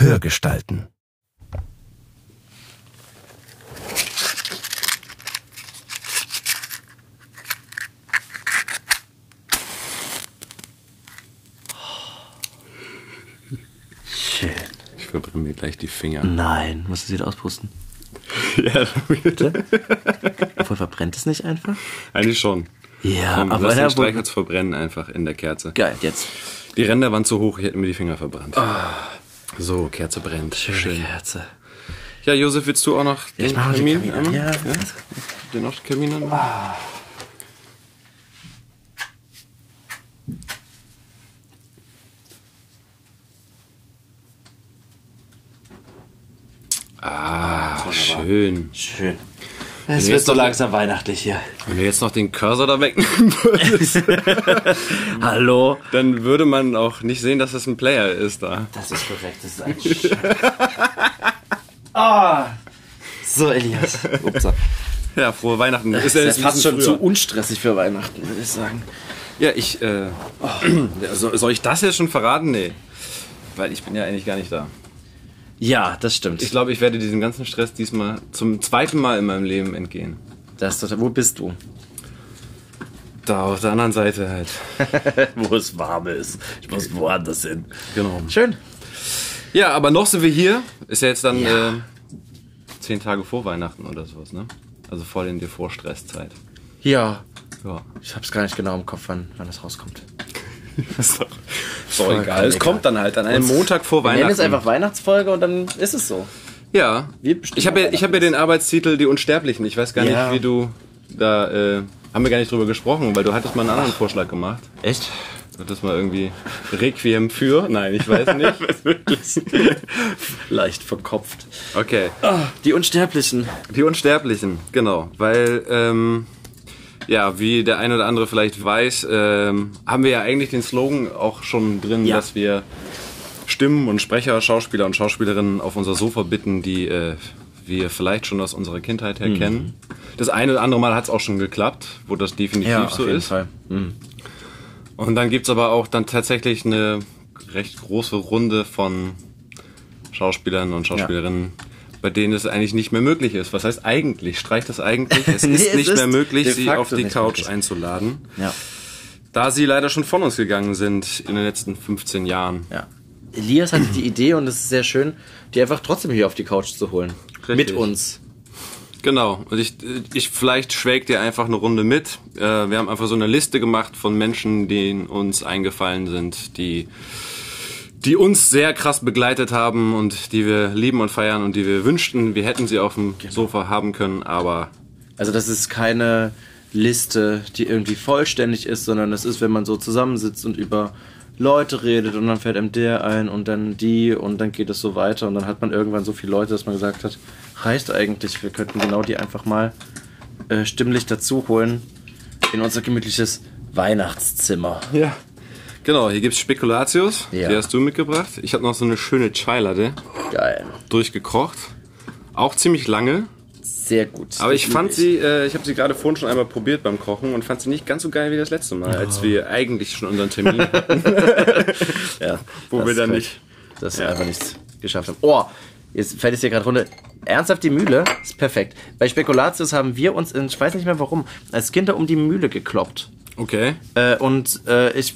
Hörgestalten. Schön. Ich verbrenne mir gleich die Finger. Nein, musst du sie wieder auspusten. ja, Bitte? Obwohl, verbrennt es nicht einfach? eigentlich schon. Ja, Komm, aber lass den Streichholz verbrennen einfach in der Kerze. Geil, jetzt. Die Ränder waren zu hoch, ich hätte mir die Finger verbrannt. So, Kerze brennt. Schön. Kerze. Ja, Josef, willst du auch noch den mal den Kamin? Kamin an. an? Ja. Den noch den Kamin an? Ah, schön. Schön. Es wird so langsam weihnachtlich hier. Wenn du jetzt noch den Cursor da wegnehmen würdest, Hallo? dann würde man auch nicht sehen, dass es ein Player ist da. Das ist korrekt, das ist ein Scheiß. Ah! So, Elias. Upsa. Ja, frohe Weihnachten. Das ist ja fast schon zu früher. unstressig für Weihnachten, würde ich sagen. Ja, ich, äh, so- soll ich das jetzt schon verraten? Nee. Weil ich bin ja eigentlich gar nicht da. Ja, das stimmt. Ich glaube, ich werde diesem ganzen Stress diesmal zum zweiten Mal in meinem Leben entgehen. das ist total, wo bist du? Da auf der anderen Seite halt. wo es warm ist. Ich muss woanders hin. Genau. Schön. Ja, aber noch sind wir hier. Ist ja jetzt dann Ja. Äh, zehn Tage vor Weihnachten oder sowas, ne? Also voll in die Vorstresszeit. Ja. Ja. Ich hab's gar nicht genau im Kopf, wann, wann das rauskommt. ist doch, ist doch egal. Es kommt dann halt an einem Montag vor Wir nennen Weihnachten. es einfach Weihnachtsfolge und dann ist es so. Ja. Ich habe ja, ich hab ja den Arbeitstitel Die Unsterblichen. Ich weiß gar Ja. nicht, wie du da. Äh, haben wir gar nicht drüber gesprochen, weil du hattest mal einen anderen Vorschlag gemacht. Echt? Du hattest mal irgendwie Requiem für. Nein, ich weiß nicht. Wirklich. Leicht verkopft. Okay. Die Unsterblichen. Die Unsterblichen, genau. Weil, ähm, ja, wie der ein oder andere vielleicht weiß, ähm, haben wir ja eigentlich den Slogan auch schon drin, Ja. dass wir Stimmen und Sprecher, Schauspieler und Schauspielerinnen auf unser Sofa bitten, die äh, wir vielleicht schon aus unserer Kindheit her Mhm. kennen. Das eine oder andere Mal hat es auch schon geklappt, wo das definitiv so ist. Fall. Mhm. Und dann gibt's aber auch dann tatsächlich eine recht große Runde von Schauspielern und Schauspielerinnen, bei denen es eigentlich nicht mehr möglich ist. Was heißt eigentlich? Streicht das eigentlich? Es Nee, ist es nicht ist mehr möglich, sie auf die Couch möglich. einzuladen, Ja. da sie leider schon von uns gegangen sind in den letzten 15 Jahren. ja. Elias hatte die Idee und es ist sehr schön, die einfach trotzdem hier auf die Couch zu holen. Richtig. Mit uns. Genau. Und ich, ich vielleicht schwelgt ihr einfach eine Runde mit. Äh, wir haben einfach so eine Liste gemacht von Menschen, die uns eingefallen sind, die die uns sehr krass begleitet haben und die wir lieben und feiern und die wir wünschten, wir hätten sie auf dem Sofa haben können, aber Also das ist keine Liste, die irgendwie vollständig ist, sondern es ist, wenn man so zusammensitzt und über Leute redet und dann fällt einem der ein und dann die und dann geht es so weiter und dann hat man irgendwann so viele Leute, dass man gesagt hat, reicht eigentlich, wir könnten genau die einfach mal äh, stimmlich dazu holen in unser gemütliches Weihnachtszimmer. ja. Genau, hier gibt's Spekulatius, Ja. die hast du mitgebracht. Ich habe noch so eine schöne Chai-Latte Geil. durchgekocht. Auch ziemlich lange, Sehr gut. aber ich fand sie, äh, ich habe sie gerade vorhin schon einmal probiert beim Kochen und fand sie nicht ganz so geil wie das letzte Mal, als wir eigentlich schon unseren Termin hatten. ja, Wo wir dann nicht- Das wir einfach nichts geschafft haben. Oh, jetzt fällt es dir gerade runter. Ernsthaft, die Mühle ist perfekt. Bei Spekulatius haben wir uns, in, ich weiß nicht mehr warum, als Kinder um die Mühle gekloppt. Okay. Äh, und äh, ich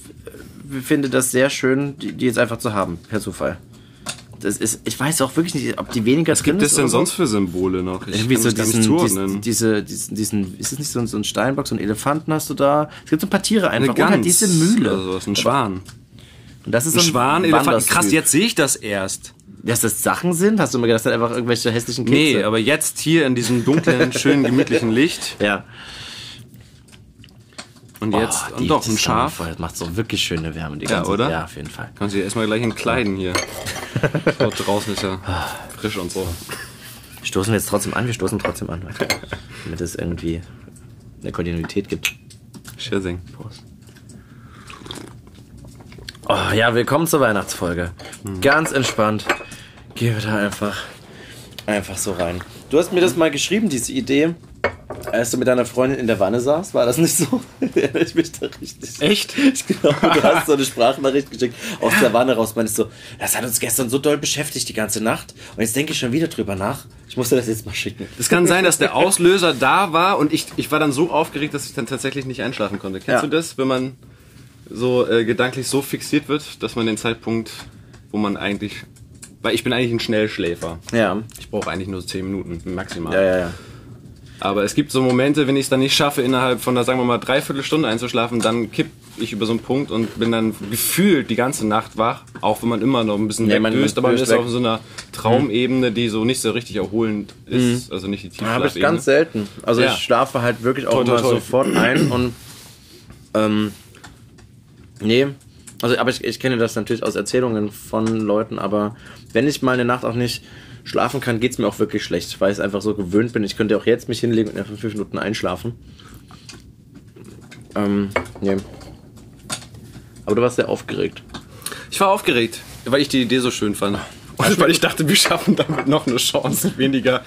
finde das sehr schön, die, die jetzt einfach zu haben, per Zufall. Das ist, ich weiß auch wirklich nicht, ob die weniger Was gibt es denn sonst für Symbole noch? Ich Irgendwie so das diesen, diesen, diese, diesen, diesen, ist es nicht so ein, so ein Steinbock, so ein Elefanten hast du da? Es gibt so ein paar Tiere Eine einfach. Und halt diese Mühle. Oder sowas, ein Schwan. Und das ist Ein so ein Schwan, Elefant. Krass, jetzt sehe ich das erst. Dass das Sachen sind? Hast du mir gedacht, das sind einfach irgendwelche hässlichen Kitze? Nee, aber jetzt hier in diesem dunklen, schönen, gemütlichen Licht. Ja. Und jetzt, Oh, und doch, ein Schaf. Das macht so wirklich schöne Wärme. Die Ja, ganze, oder? Ja, auf jeden Fall. Kannst du dir erstmal gleich entkleiden hier. Dort draußen ist ja frisch und so. Stoßen wir jetzt trotzdem an? Wir stoßen trotzdem an. Damit es irgendwie eine Kontinuität gibt. Schissing. Prost. Oh, ja, willkommen zur Weihnachtsfolge. Ganz entspannt. Gehen wir da einfach, einfach so rein. Du hast mir das mal geschrieben, diese Idee. Als du mit deiner Freundin in der Wanne saßt, war das nicht so? Erinnere ich mich da richtig. Echt? Ich glaube, du hast so eine Sprachnachricht geschickt aus der Wanne raus. Meinst so, das hat uns gestern so doll beschäftigt die ganze Nacht. Und jetzt denke ich schon wieder drüber nach. Ich musste das jetzt mal schicken. Es kann sein, dass der Auslöser da war und ich, ich war dann so aufgeregt, dass ich dann tatsächlich nicht einschlafen konnte. Kennst Ja. du das, wenn man so äh, gedanklich so fixiert wird, dass man den Zeitpunkt, wo man eigentlich... Weil ich bin eigentlich ein Schnellschläfer. Ja. Ich brauche eigentlich nur 10 Minuten maximal. Ja, ja, ja. Aber es gibt so Momente, wenn ich es dann nicht schaffe, innerhalb von einer, sagen wir mal, dreiviertel Stunde einzuschlafen, dann kipp ich über so einen Punkt und bin dann gefühlt die ganze Nacht wach, auch wenn man immer noch ein bisschen Ja, man- wegdöst, aber man ist weg. auf so einer Traumebene, die so nicht so richtig erholend ist, also nicht die Habe ich Tiefschlafebene. ganz selten. Also Ja. ich schlafe halt wirklich auch immer sofort ein und ähm, nee. Also, aber ich, ich kenne das natürlich aus Erzählungen von Leuten, aber wenn ich mal eine Nacht auch nicht schlafen kann, geht es mir auch wirklich schlecht, weil ich es einfach so gewöhnt bin. Ich könnte auch jetzt mich hinlegen und einfach fünf Minuten einschlafen. Ähm, nee. Aber du warst sehr aufgeregt. Ich war aufgeregt, weil ich die Idee so schön fand. Und weil ich dachte, wir schaffen damit noch eine Chance, weniger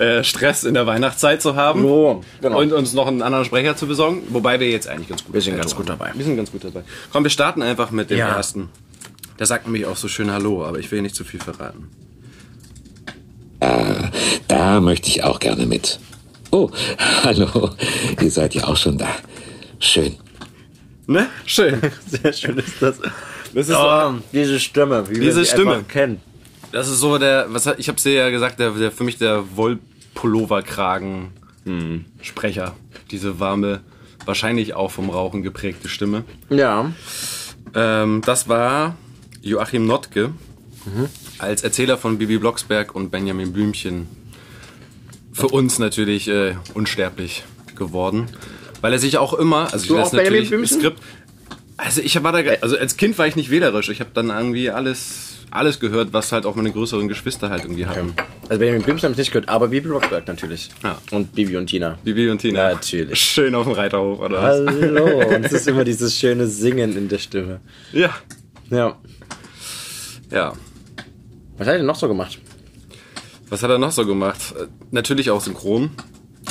äh, Stress in der Weihnachtszeit zu haben. Oh, genau. Und uns noch einen anderen Sprecher zu besorgen. Wobei wir jetzt eigentlich ganz gut Wir sind dabei ganz waren. gut dabei. Wir sind ganz gut dabei. Komm, wir starten einfach mit dem Ja. ersten. Der sagt nämlich auch so schön Hallo, aber ich will nicht zu viel verraten. Da möchte ich auch gerne mit. Oh, hallo. Ihr seid ja auch schon da. Schön. Ne? Schön. Sehr schön ist das. Das ist Oh, diese Stimme, wie Diese wir sie Stimme. kennen. Das ist so der, was hat- ich hab's dir ja gesagt, der, der für mich der Wollpulloverkragen Sprecher. Diese warme, wahrscheinlich auch vom Rauchen geprägte Stimme. Ja. Ähm, das war Joachim Notke als Erzähler von Bibi Blocksberg und Benjamin Blümchen. Für uns natürlich äh, unsterblich geworden, weil er sich auch immer, also Du das auch Benjamin natürlich Blümchen? Skript. Also ich war da, also als Kind war ich nicht wählerisch. Ich habe dann irgendwie alles, alles gehört, was halt auch meine größeren Geschwister halt irgendwie hatten. Also Benjamin Blümchen habe ich nicht gehört, aber Bibi Blocksberg natürlich. Ja. Und Bibi und Tina. Bibi und Tina. Natürlich. Schön auf dem Reiterhof, oder was? Hallo. Und es ist immer dieses schöne Singen in der Stimme. Ja. Ja. Ja. Was hat er denn noch so gemacht? Was hat er noch so gemacht? Äh, Natürlich auch synchron.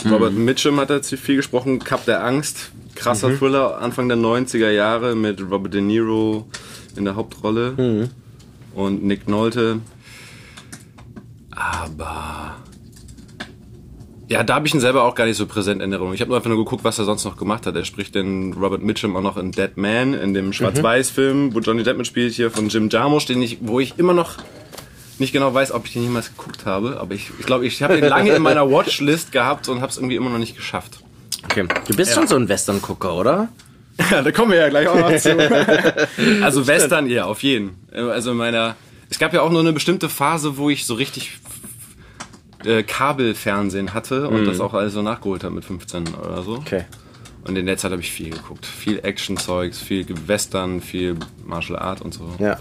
Robert Mitchum hat er zu viel gesprochen. Cup der Angst. Krasser Thriller Anfang der 90er Jahre mit Robert De Niro in der Hauptrolle. Und Nick Nolte. Aber. Ja, da habe ich ihn selber auch gar nicht so präsent in Erinnerung. Ich habe nur einfach nur geguckt, was er sonst noch gemacht hat. Er spricht den Robert Mitchum auch noch in Dead Man, in dem Schwarz-Weiß-Film, wo Johnny Depp mitspielt, hier von Jim Jarmusch, den ich, wo ich immer noch nicht genau weiß, ob ich den jemals geguckt habe. Aber ich, ich glaube, ich habe den lange in meiner Watchlist gehabt und habe es irgendwie immer noch nicht geschafft. Okay. Du bist schon so ein Western-Gucker, oder? Ja, da kommen wir ja gleich auch noch zu. also Western, ja, auf jeden. Also in meiner, es gab ja auch nur eine bestimmte Phase, wo ich so richtig äh, Kabelfernsehen hatte und das auch alles so nachgeholt habe mit 15 oder so. Okay. Und in der Zeit habe ich viel geguckt. Viel Action-Zeugs, viel Western, viel Martial Art und so. Ja.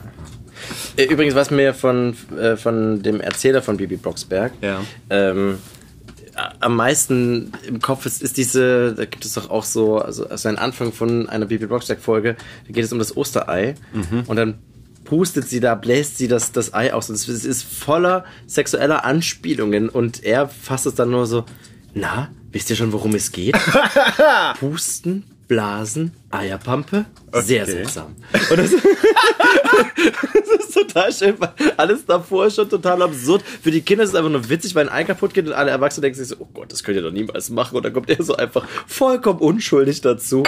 Äh, Übrigens, was mir von, äh, von dem Erzähler von Bibi Blocksberg Ja. ähm, am meisten im Kopf ist, ist diese, da gibt es doch auch so, also, also ein Anfang von einer Bibi Blocksberg-Folge, da geht es um das Osterei. Und dann pustet sie da, bläst sie das, das Ei aus. Und es ist voller sexueller Anspielungen. Und er fasst es dann nur so, na, wisst ihr schon, worum es geht? Pusten, Blasen, Eierpampe, sehr Okay. seltsam. Und das, das ist total schön, weil alles davor schon total absurd. Für die Kinder ist es einfach nur witzig, weil ein Ei kaputt geht und alle Erwachsenen denken sich so, oh Gott, das könnt ihr doch niemals machen. Und dann kommt er so einfach vollkommen unschuldig dazu.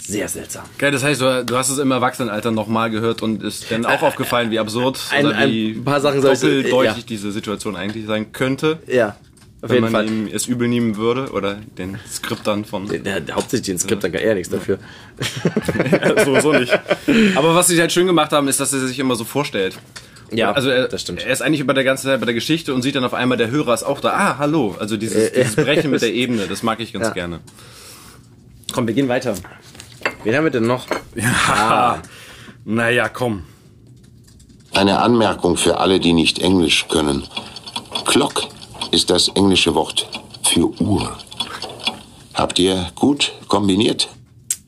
Sehr seltsam. Geil, das heißt, du, hast es im Erwachsenenalter nochmal gehört und ist dann auch aufgefallen, wie absurd ein- oder ein wie paar Sachen soll ich- doppeldeutig ja. diese Situation eigentlich sein könnte, Ja, auf wenn jeden man Fall. ihm es übel nehmen würde oder den Skriptern von Der, der, hauptsächlich den Skript, dann gar eher nichts dafür. sowieso nicht. Aber was sie halt schön gemacht haben, ist, dass er sich immer so vorstellt. Ja, also er, das stimmt. Er ist eigentlich über der ganzen Zeit bei der Geschichte und sieht dann auf einmal, der Hörer ist auch da. Ah, hallo. Also dieses, dieses Brechen mit der Ebene, das mag ich ganz Ja. gerne. Komm, wir gehen weiter. Wen haben wir denn noch? Ah, naja, komm. Eine Anmerkung für alle, die nicht Englisch können. Clock ist das englische Wort für Uhr. Habt ihr gut kombiniert?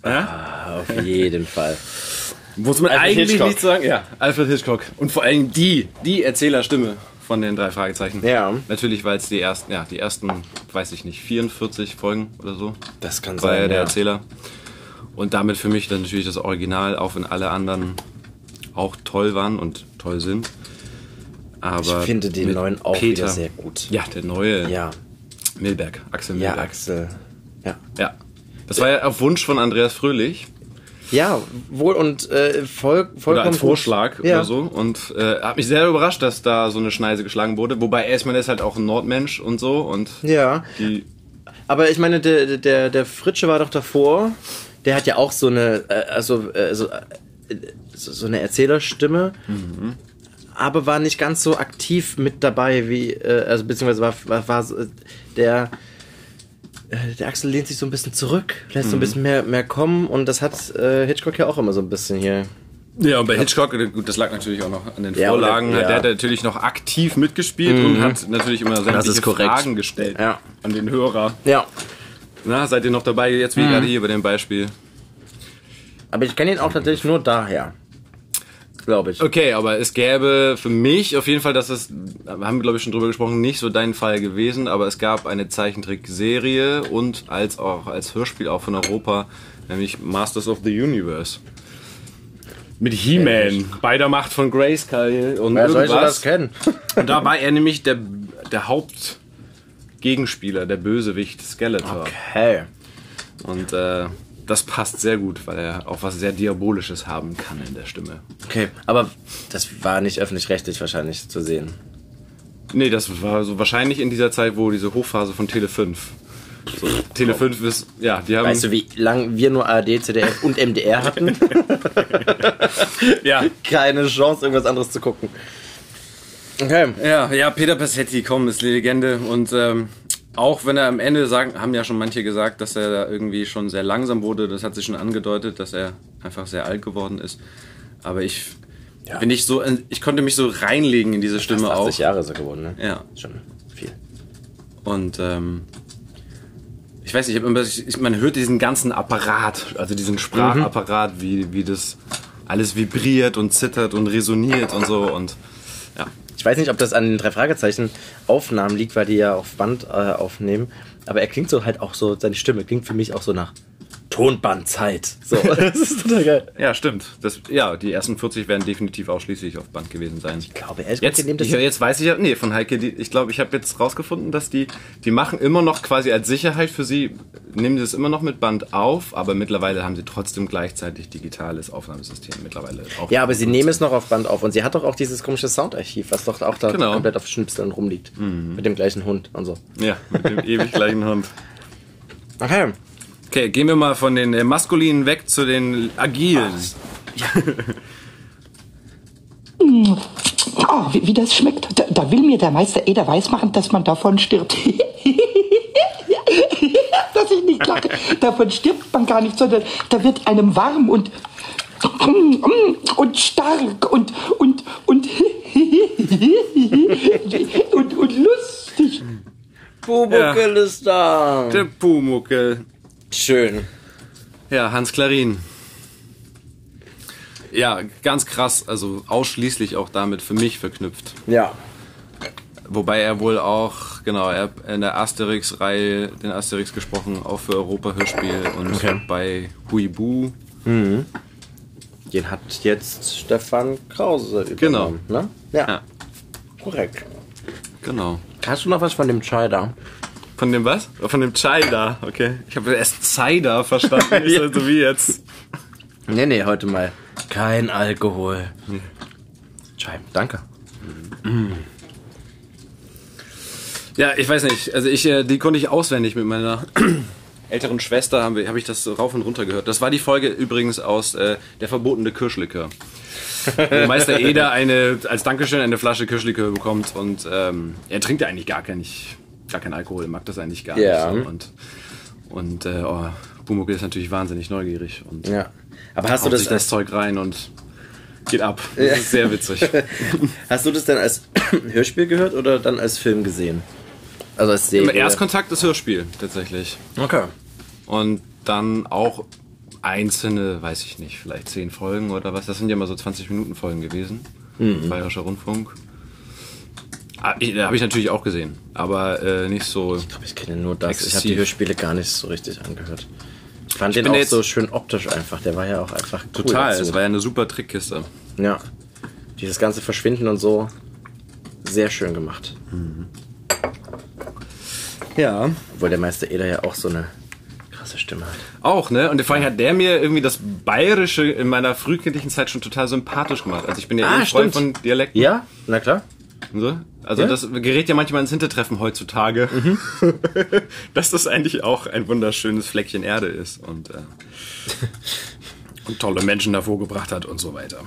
Auf jeden Fall. Muss man Alfred eigentlich Hitchcock. nicht sagen. Ja, Alfred Hitchcock. Und vor allem die, die Erzählerstimme von den drei Fragezeichen. Ja. Natürlich, weil es die ersten, ja, die ersten, weiß ich nicht, 44 Folgen oder so. Das kann war sein, der ja. Erzähler. Und damit für mich dann natürlich das Original, auch wenn alle anderen auch toll waren und toll sind. Aber Ich finde den neuen auch Peter, wieder sehr gut. Ja, der neue Ja, Milberg, Axel ja, Milberg. Axel. Ja. Ja. Das war ja auf Wunsch von Andreas Fröhlich Ja, wohl und äh, voll, vollkommen oder als. Vorschlag ja. oder so. Und äh, hat mich sehr überrascht, dass da so eine Schneise geschlagen wurde. Wobei er ist, halt auch ein Nordmensch und so. Und Ja, die aber ich meine, der, der, der Fritsche war doch davor. Der hat ja auch so eine, äh, also, äh, so, äh, so so eine Erzählerstimme. Aber war nicht ganz so aktiv mit dabei wie, äh, also beziehungsweise war, war, war der, äh, der Axel lehnt sich so ein bisschen zurück, lässt so ein bisschen mehr, mehr kommen und das hat äh, Hitchcock ja auch immer so ein bisschen hier. Ja, und bei Hitchcock, äh, gut, das lag natürlich auch noch an den Ja, Vorlagen. oder- ja. Der hat natürlich noch aktiv mitgespielt und hat natürlich immer sämtliche. Fragen gestellt Ja. an den Hörer. Ja. Na, seid ihr noch dabei? Jetzt wie gerade hier bei dem Beispiel. Aber ich kenne ihn auch tatsächlich nur daher. Glaube ich. Okay, aber es gäbe für mich auf jeden Fall, dass es, wir haben glaube ich schon drüber gesprochen, nicht so dein Fall gewesen, aber es gab eine Zeichentrickserie und als auch als Hörspiel auch von Europa, nämlich Masters of the Universe. Mit He-Man, bei der Macht von Grayskull und Wer soll ich irgendwas. das kennen? Und da war er nämlich der, der Hauptgegenspieler, der Bösewicht Skeletor. Okay. Und äh, das passt sehr gut, weil er auch was sehr Diabolisches haben kann in der Stimme. Okay, aber das war nicht öffentlich-rechtlich wahrscheinlich zu sehen. Nee, das war so wahrscheinlich in dieser Zeit, wo diese Hochphase von Tele 5. So, Tele 5 ist, ja, die haben. Weißt du, wie lang wir nur ARD, ZDF und MDR hatten? ja, Keine Chance, irgendwas anderes zu gucken. Okay. ja, ja, Peter Passetti, komm, ist die Legende. Und ähm, auch wenn er am Ende sagen, haben ja schon manche gesagt, dass er da irgendwie schon sehr langsam wurde, das hat sich schon angedeutet, dass er einfach sehr alt geworden ist. Aber ich bin nicht so, ich konnte mich so reinlegen in diese Stimme Fast auch. 80 Jahre ist er geworden, ne? Ja. Schon viel. Und ähm, ich weiß nicht, ich ich, man hört diesen ganzen Apparat, also diesen Sprachapparat, wie, wie das alles vibriert und zittert und resoniert und so. Und ja, Ich weiß nicht, ob das an den drei Fragezeichen Aufnahmen liegt, weil die ja auf Band äh, aufnehmen. Aber er klingt so halt auch so, seine Stimme klingt für mich auch so nach Tonbandzeit. So, das ist total geil. ja stimmt. Das, ja, die ersten 40 werden definitiv ausschließlich auf Band gewesen sein. Ich glaube, ehrlich Jetzt, nehmen das ich, jetzt weiß ich ja, nee, von Heike, die, ich glaube, ich habe jetzt rausgefunden, dass die, die machen immer noch quasi als Sicherheit für sie, nehmen sie es immer noch mit Band auf, aber mittlerweile haben sie trotzdem gleichzeitig digitales Aufnahmesystem mittlerweile. Auch Ja, aber sie nehmen es noch auf Band auf und sie hat doch auch dieses komische Soundarchiv, was doch auch da Genau. komplett auf Schnipseln rumliegt. Mit dem gleichen Hund und so. Ja, mit dem ewig gleichen Hund. Okay. Okay, gehen wir mal von den äh, maskulinen weg zu den agilen. Oh, wie, wie das schmeckt. Da, da will mir der Meister Eder weismachen, dass man davon stirbt. dass ich nicht lache. Davon stirbt man gar nicht, sondern da wird einem warm und und stark und und und und, und lustig. Bubukel ist da. Der Pumuckel. Schön. Ja, Hans Klarin. Ja, ganz krass, also ausschließlich auch damit für mich verknüpft. Ja. Wobei er wohl auch, genau, er hat in der Asterix-Reihe den Asterix gesprochen, auch für Europa-Hörspiel und Okay. bei Huibu. Den hat jetzt Stefan Krause übernommen, ne? Ja. Ja. Korrekt. Genau. Hast du noch was von dem da? Von dem was? Von dem Chai da, okay. Ich habe erst Cider verstanden, nicht so wie jetzt. Nee, nee, heute mal kein Alkohol. Chai, danke. Ja, ich weiß nicht. Also ich, äh, die konnte ich auswendig mit meiner älteren Schwester haben wir, habe ich das so rauf und runter gehört. Das war die Folge übrigens aus äh, der verbotene Kirschlikör. Wo Meister Eder eine als Dankeschön eine Flasche Kirschlikör bekommt und ähm, er trinkt ja eigentlich gar kein, gar kein Alkohol, mag das eigentlich gar Ja. nicht. So. Und und äh, oh, Pumuckl ist natürlich wahnsinnig neugierig und Ja. Aber hast du das, sich das Zeug rein und geht ab. Das ist sehr witzig. hast du das denn als Hörspiel gehört oder dann als Film gesehen? Also als Serie? Erstkontakt das Hörspiel tatsächlich. Okay. Und dann auch einzelne, weiß ich nicht, vielleicht zehn Folgen oder was. Das sind ja immer so 20 Minuten Folgen gewesen. Bayerischer Rundfunk. Ah, ich- Habe ich natürlich auch gesehen, aber äh, nicht so. Ich glaube, ich kenne nur das. Ich habe Exzessiv. die Hörspiele gar nicht so richtig angehört. Ich fand den bin auch so schön optisch einfach. Der war ja auch einfach cool Total, dazu. es war ja eine super Trickkiste. Ja. Dieses ganze Verschwinden und so. Sehr schön gemacht. Ja. Obwohl der Meister Eder ja auch so eine krasse Stimme hat. Auch, ne? Und vor allem hat der mir irgendwie das Bayerische in meiner frühkindlichen Zeit schon total sympathisch gemacht. Also ich bin ja eh Ah, ein Freund von Dialekten. Ja, na klar. und So. Also Ja. das gerät ja manchmal ins Hintertreffen heutzutage, dass das eigentlich auch ein wunderschönes Fleckchen Erde ist und, äh, und tolle Menschen davor gebracht hat und so weiter.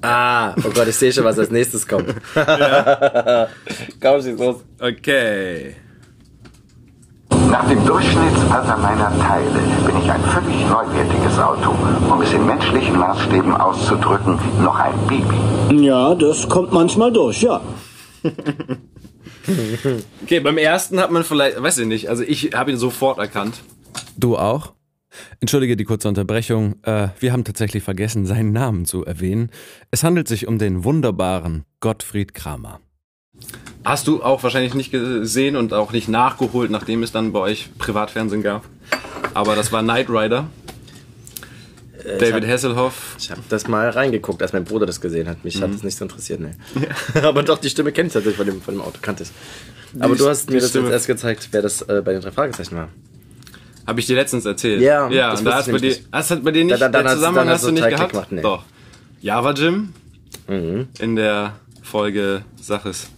Ah, oh Gott, ich sehe schon, was als nächstes kommt. Komm, schieß los. Okay. Nach dem Durchschnittsalter meiner Teile bin ich ein völlig neuwertiges Auto. Um es in menschlichen Maßstäben auszudrücken, noch ein Baby. Ja, das kommt manchmal durch, ja. Okay, beim ersten hat man vielleicht, weiß ich nicht, also ich habe ihn sofort erkannt. Du auch? Entschuldige die kurze Unterbrechung. Äh, wir haben tatsächlich vergessen, seinen Namen zu erwähnen. Es handelt sich um den wunderbaren Gottfried Kramer. Hast du auch wahrscheinlich nicht gesehen und auch nicht nachgeholt, nachdem es dann bei euch Privatfernsehen gab. Aber das war Knight Rider. David hab- Hasselhoff. Ich habe das mal reingeguckt, als mein Bruder das gesehen hat. Mich hat das nicht so interessiert, ne. Aber doch, die Stimme kenne ich tatsächlich von dem, von dem Auto, kannte ich. Aber Die- du hast mir das Stimme- jetzt erst gezeigt, wer das äh, bei den drei Fragezeichen war. Habe ich dir letztens erzählt. Ja, ja das und da hast, bei dir, das hat bei dir nicht, dann der hast- Zusammenhang hast hast du nicht gehabt? gemacht, nee. Doch. Java Jim Mhm. in der Folge Saches.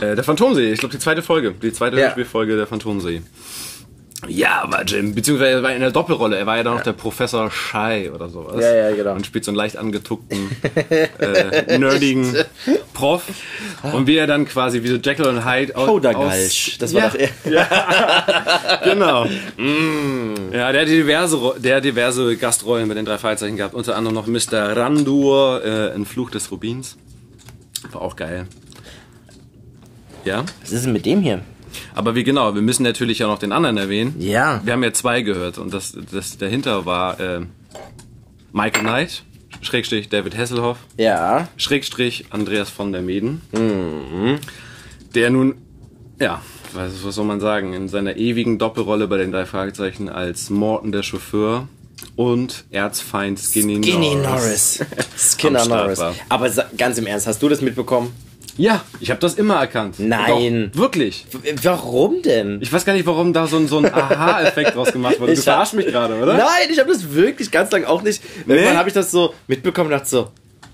Äh, der Phantomsee, ich glaube die zweite Folge, die zweite Ja. Hörspielfolge der Phantomsee. Ja, aber Jim, beziehungsweise er war in der Doppelrolle. Er war ja dann noch der Professor Schei oder sowas. Ja, ja, genau. Und spielt so einen leicht angetuckten, äh, nerdigen Prof. Und wie er dann quasi wie so Jekyll und Hyde aus... Powdergalsch. Das war ja, doch eher. Genau. Ja, der hat diverse, der hat diverse Gastrollen bei den drei Fragezeichen gehabt. Unter anderem noch Mr. Randur äh, in Fluch des Rubins. War auch geil. Ja, Was ist denn mit dem hier? Aber wie genau, wir müssen natürlich ja noch den anderen erwähnen. Ja. Wir haben ja zwei gehört und das, das dahinter war äh, Michael Knight, Schrägstrich David Hasselhoff, Ja. Schrägstrich Andreas von der Meden. Der nun, ja, was, was soll man sagen, in seiner ewigen Doppelrolle bei den drei Fragezeichen als Morton der Chauffeur und Erzfeind Skinny, Skinny Norris. Norris. Skinner Norris. Aber ganz im Ernst, hast du das mitbekommen? Ja, ich habe das immer erkannt. Nein. Doch, wirklich. W- Warum denn? Ich weiß gar nicht, warum da so ein, so ein Aha-Effekt draus gemacht wurde. Du Ich verarschst mich gerade, oder? Nein, ich habe das wirklich ganz lang auch nicht. Irgendwann habe ich das so mitbekommen und dachte so,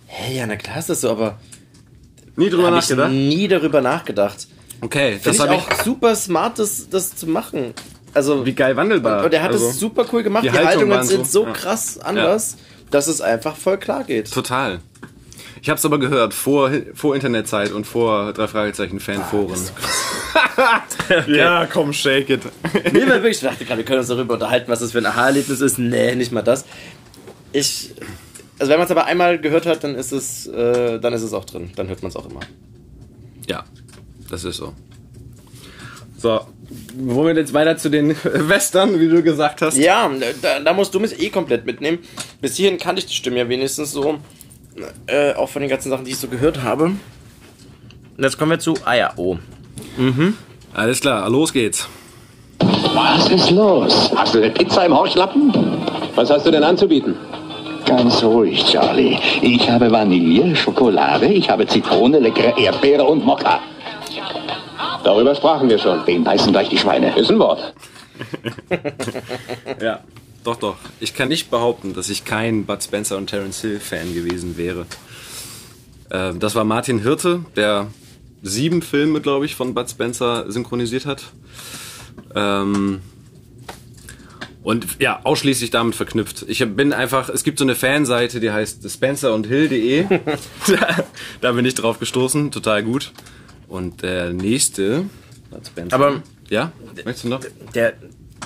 hä, ja, na klar ist das so, aber Nie drüber habe ich nachgedacht? nie darüber nachgedacht. Okay, Finde das ich habe auch ich. super smart, das, das zu machen. Also, Wie geil wandelbar. und er hat Also, das super cool gemacht. die Die, Haltung Haltungen sind so- so ja. krass anders, dass es einfach voll klar geht. Total. Ich habe es aber gehört, vor, vor Internetzeit und vor drei Fragezeichen Fanforen. Ja, komm, shake it. Nee, weil wirklich, ich dachte gerade, wir können uns darüber unterhalten, was das für ein Aha-Erlebnis ist. Nee, nicht mal das. Ich, also wenn man es aber einmal gehört hat, dann ist es, äh, dann ist es auch drin. Dann hört man es auch immer. Ja, das ist so. So, wollen wir jetzt weiter zu den Western, wie du gesagt hast? Ja, da, da musst du mich eh komplett mitnehmen. Bis hierhin kannte ich die Stimme ja wenigstens so. Äh, auch von den ganzen Sachen, die ich so gehört habe. Und jetzt kommen wir zu Ah ja, oh. Alles klar, los geht's. Was ist los? Hast du eine Pizza im Horchlappen? Was hast du denn anzubieten? Ganz ruhig, Charlie. Ich habe Vanille, Schokolade, ich habe Zitrone, leckere Erdbeere und Mokka. Darüber sprachen wir schon. Wen beißen gleich die Schweine? Ist ein Wort. Ja, doch, doch. Ich kann nicht behaupten, dass ich kein Bud Spencer und Terence Hill Fan gewesen wäre. Äh, das war Martin Hirte, der sieben Filme, glaube ich, von Bud Spencer synchronisiert hat. Ähm, und ja, ausschließlich damit verknüpft. Ich bin einfach, es gibt so eine Fanseite, die heißt spencerundhill.de. da, da bin ich drauf gestoßen, total gut. Und der nächste, Bud Spencer. Aber- ja, möchtest du noch? Der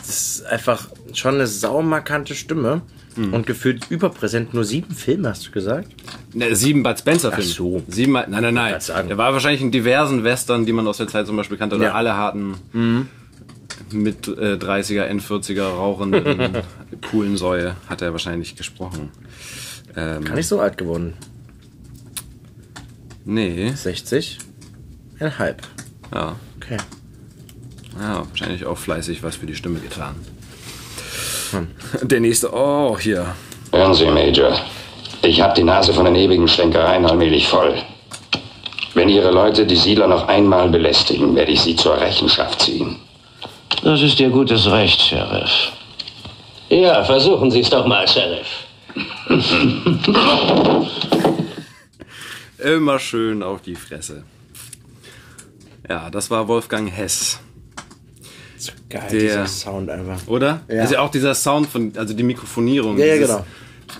das ist einfach schon eine saumarkante Stimme. Und gefühlt überpräsent. Nur sieben Filme, hast du gesagt? Ne, sieben Bud Spencer Filme. Ach so. Sieben, nein, nein, nein. Der war wahrscheinlich in diversen Western, die man aus der Zeit zum Beispiel kannte, oder Ja. Mhm. alle harten mit äh, 30er, N40er rauchenden coolen Säue hat er wahrscheinlich gesprochen. Ähm, Gar nicht so alt geworden. Nee. 60? Einhalb. Ja. Okay. Ja, wahrscheinlich auch fleißig was für die Stimme getan. Der nächste, oh, hier. Hören Sie, Major. Ich habe die Nase von den ewigen Schlenkereien allmählich voll. Wenn Ihre Leute die Siedler noch einmal belästigen, werde ich sie zur Rechenschaft ziehen. Das ist Ihr gutes Recht, Sheriff. Ja, versuchen Sie es doch mal, Sheriff. Immer schön auf die Fresse. Ja, das war Wolfgang Hess. Geil, Der- dieser Sound einfach. Oder? Ja. Ja auch dieser Sound von, also die Mikrofonierung. Ja, ja, genau.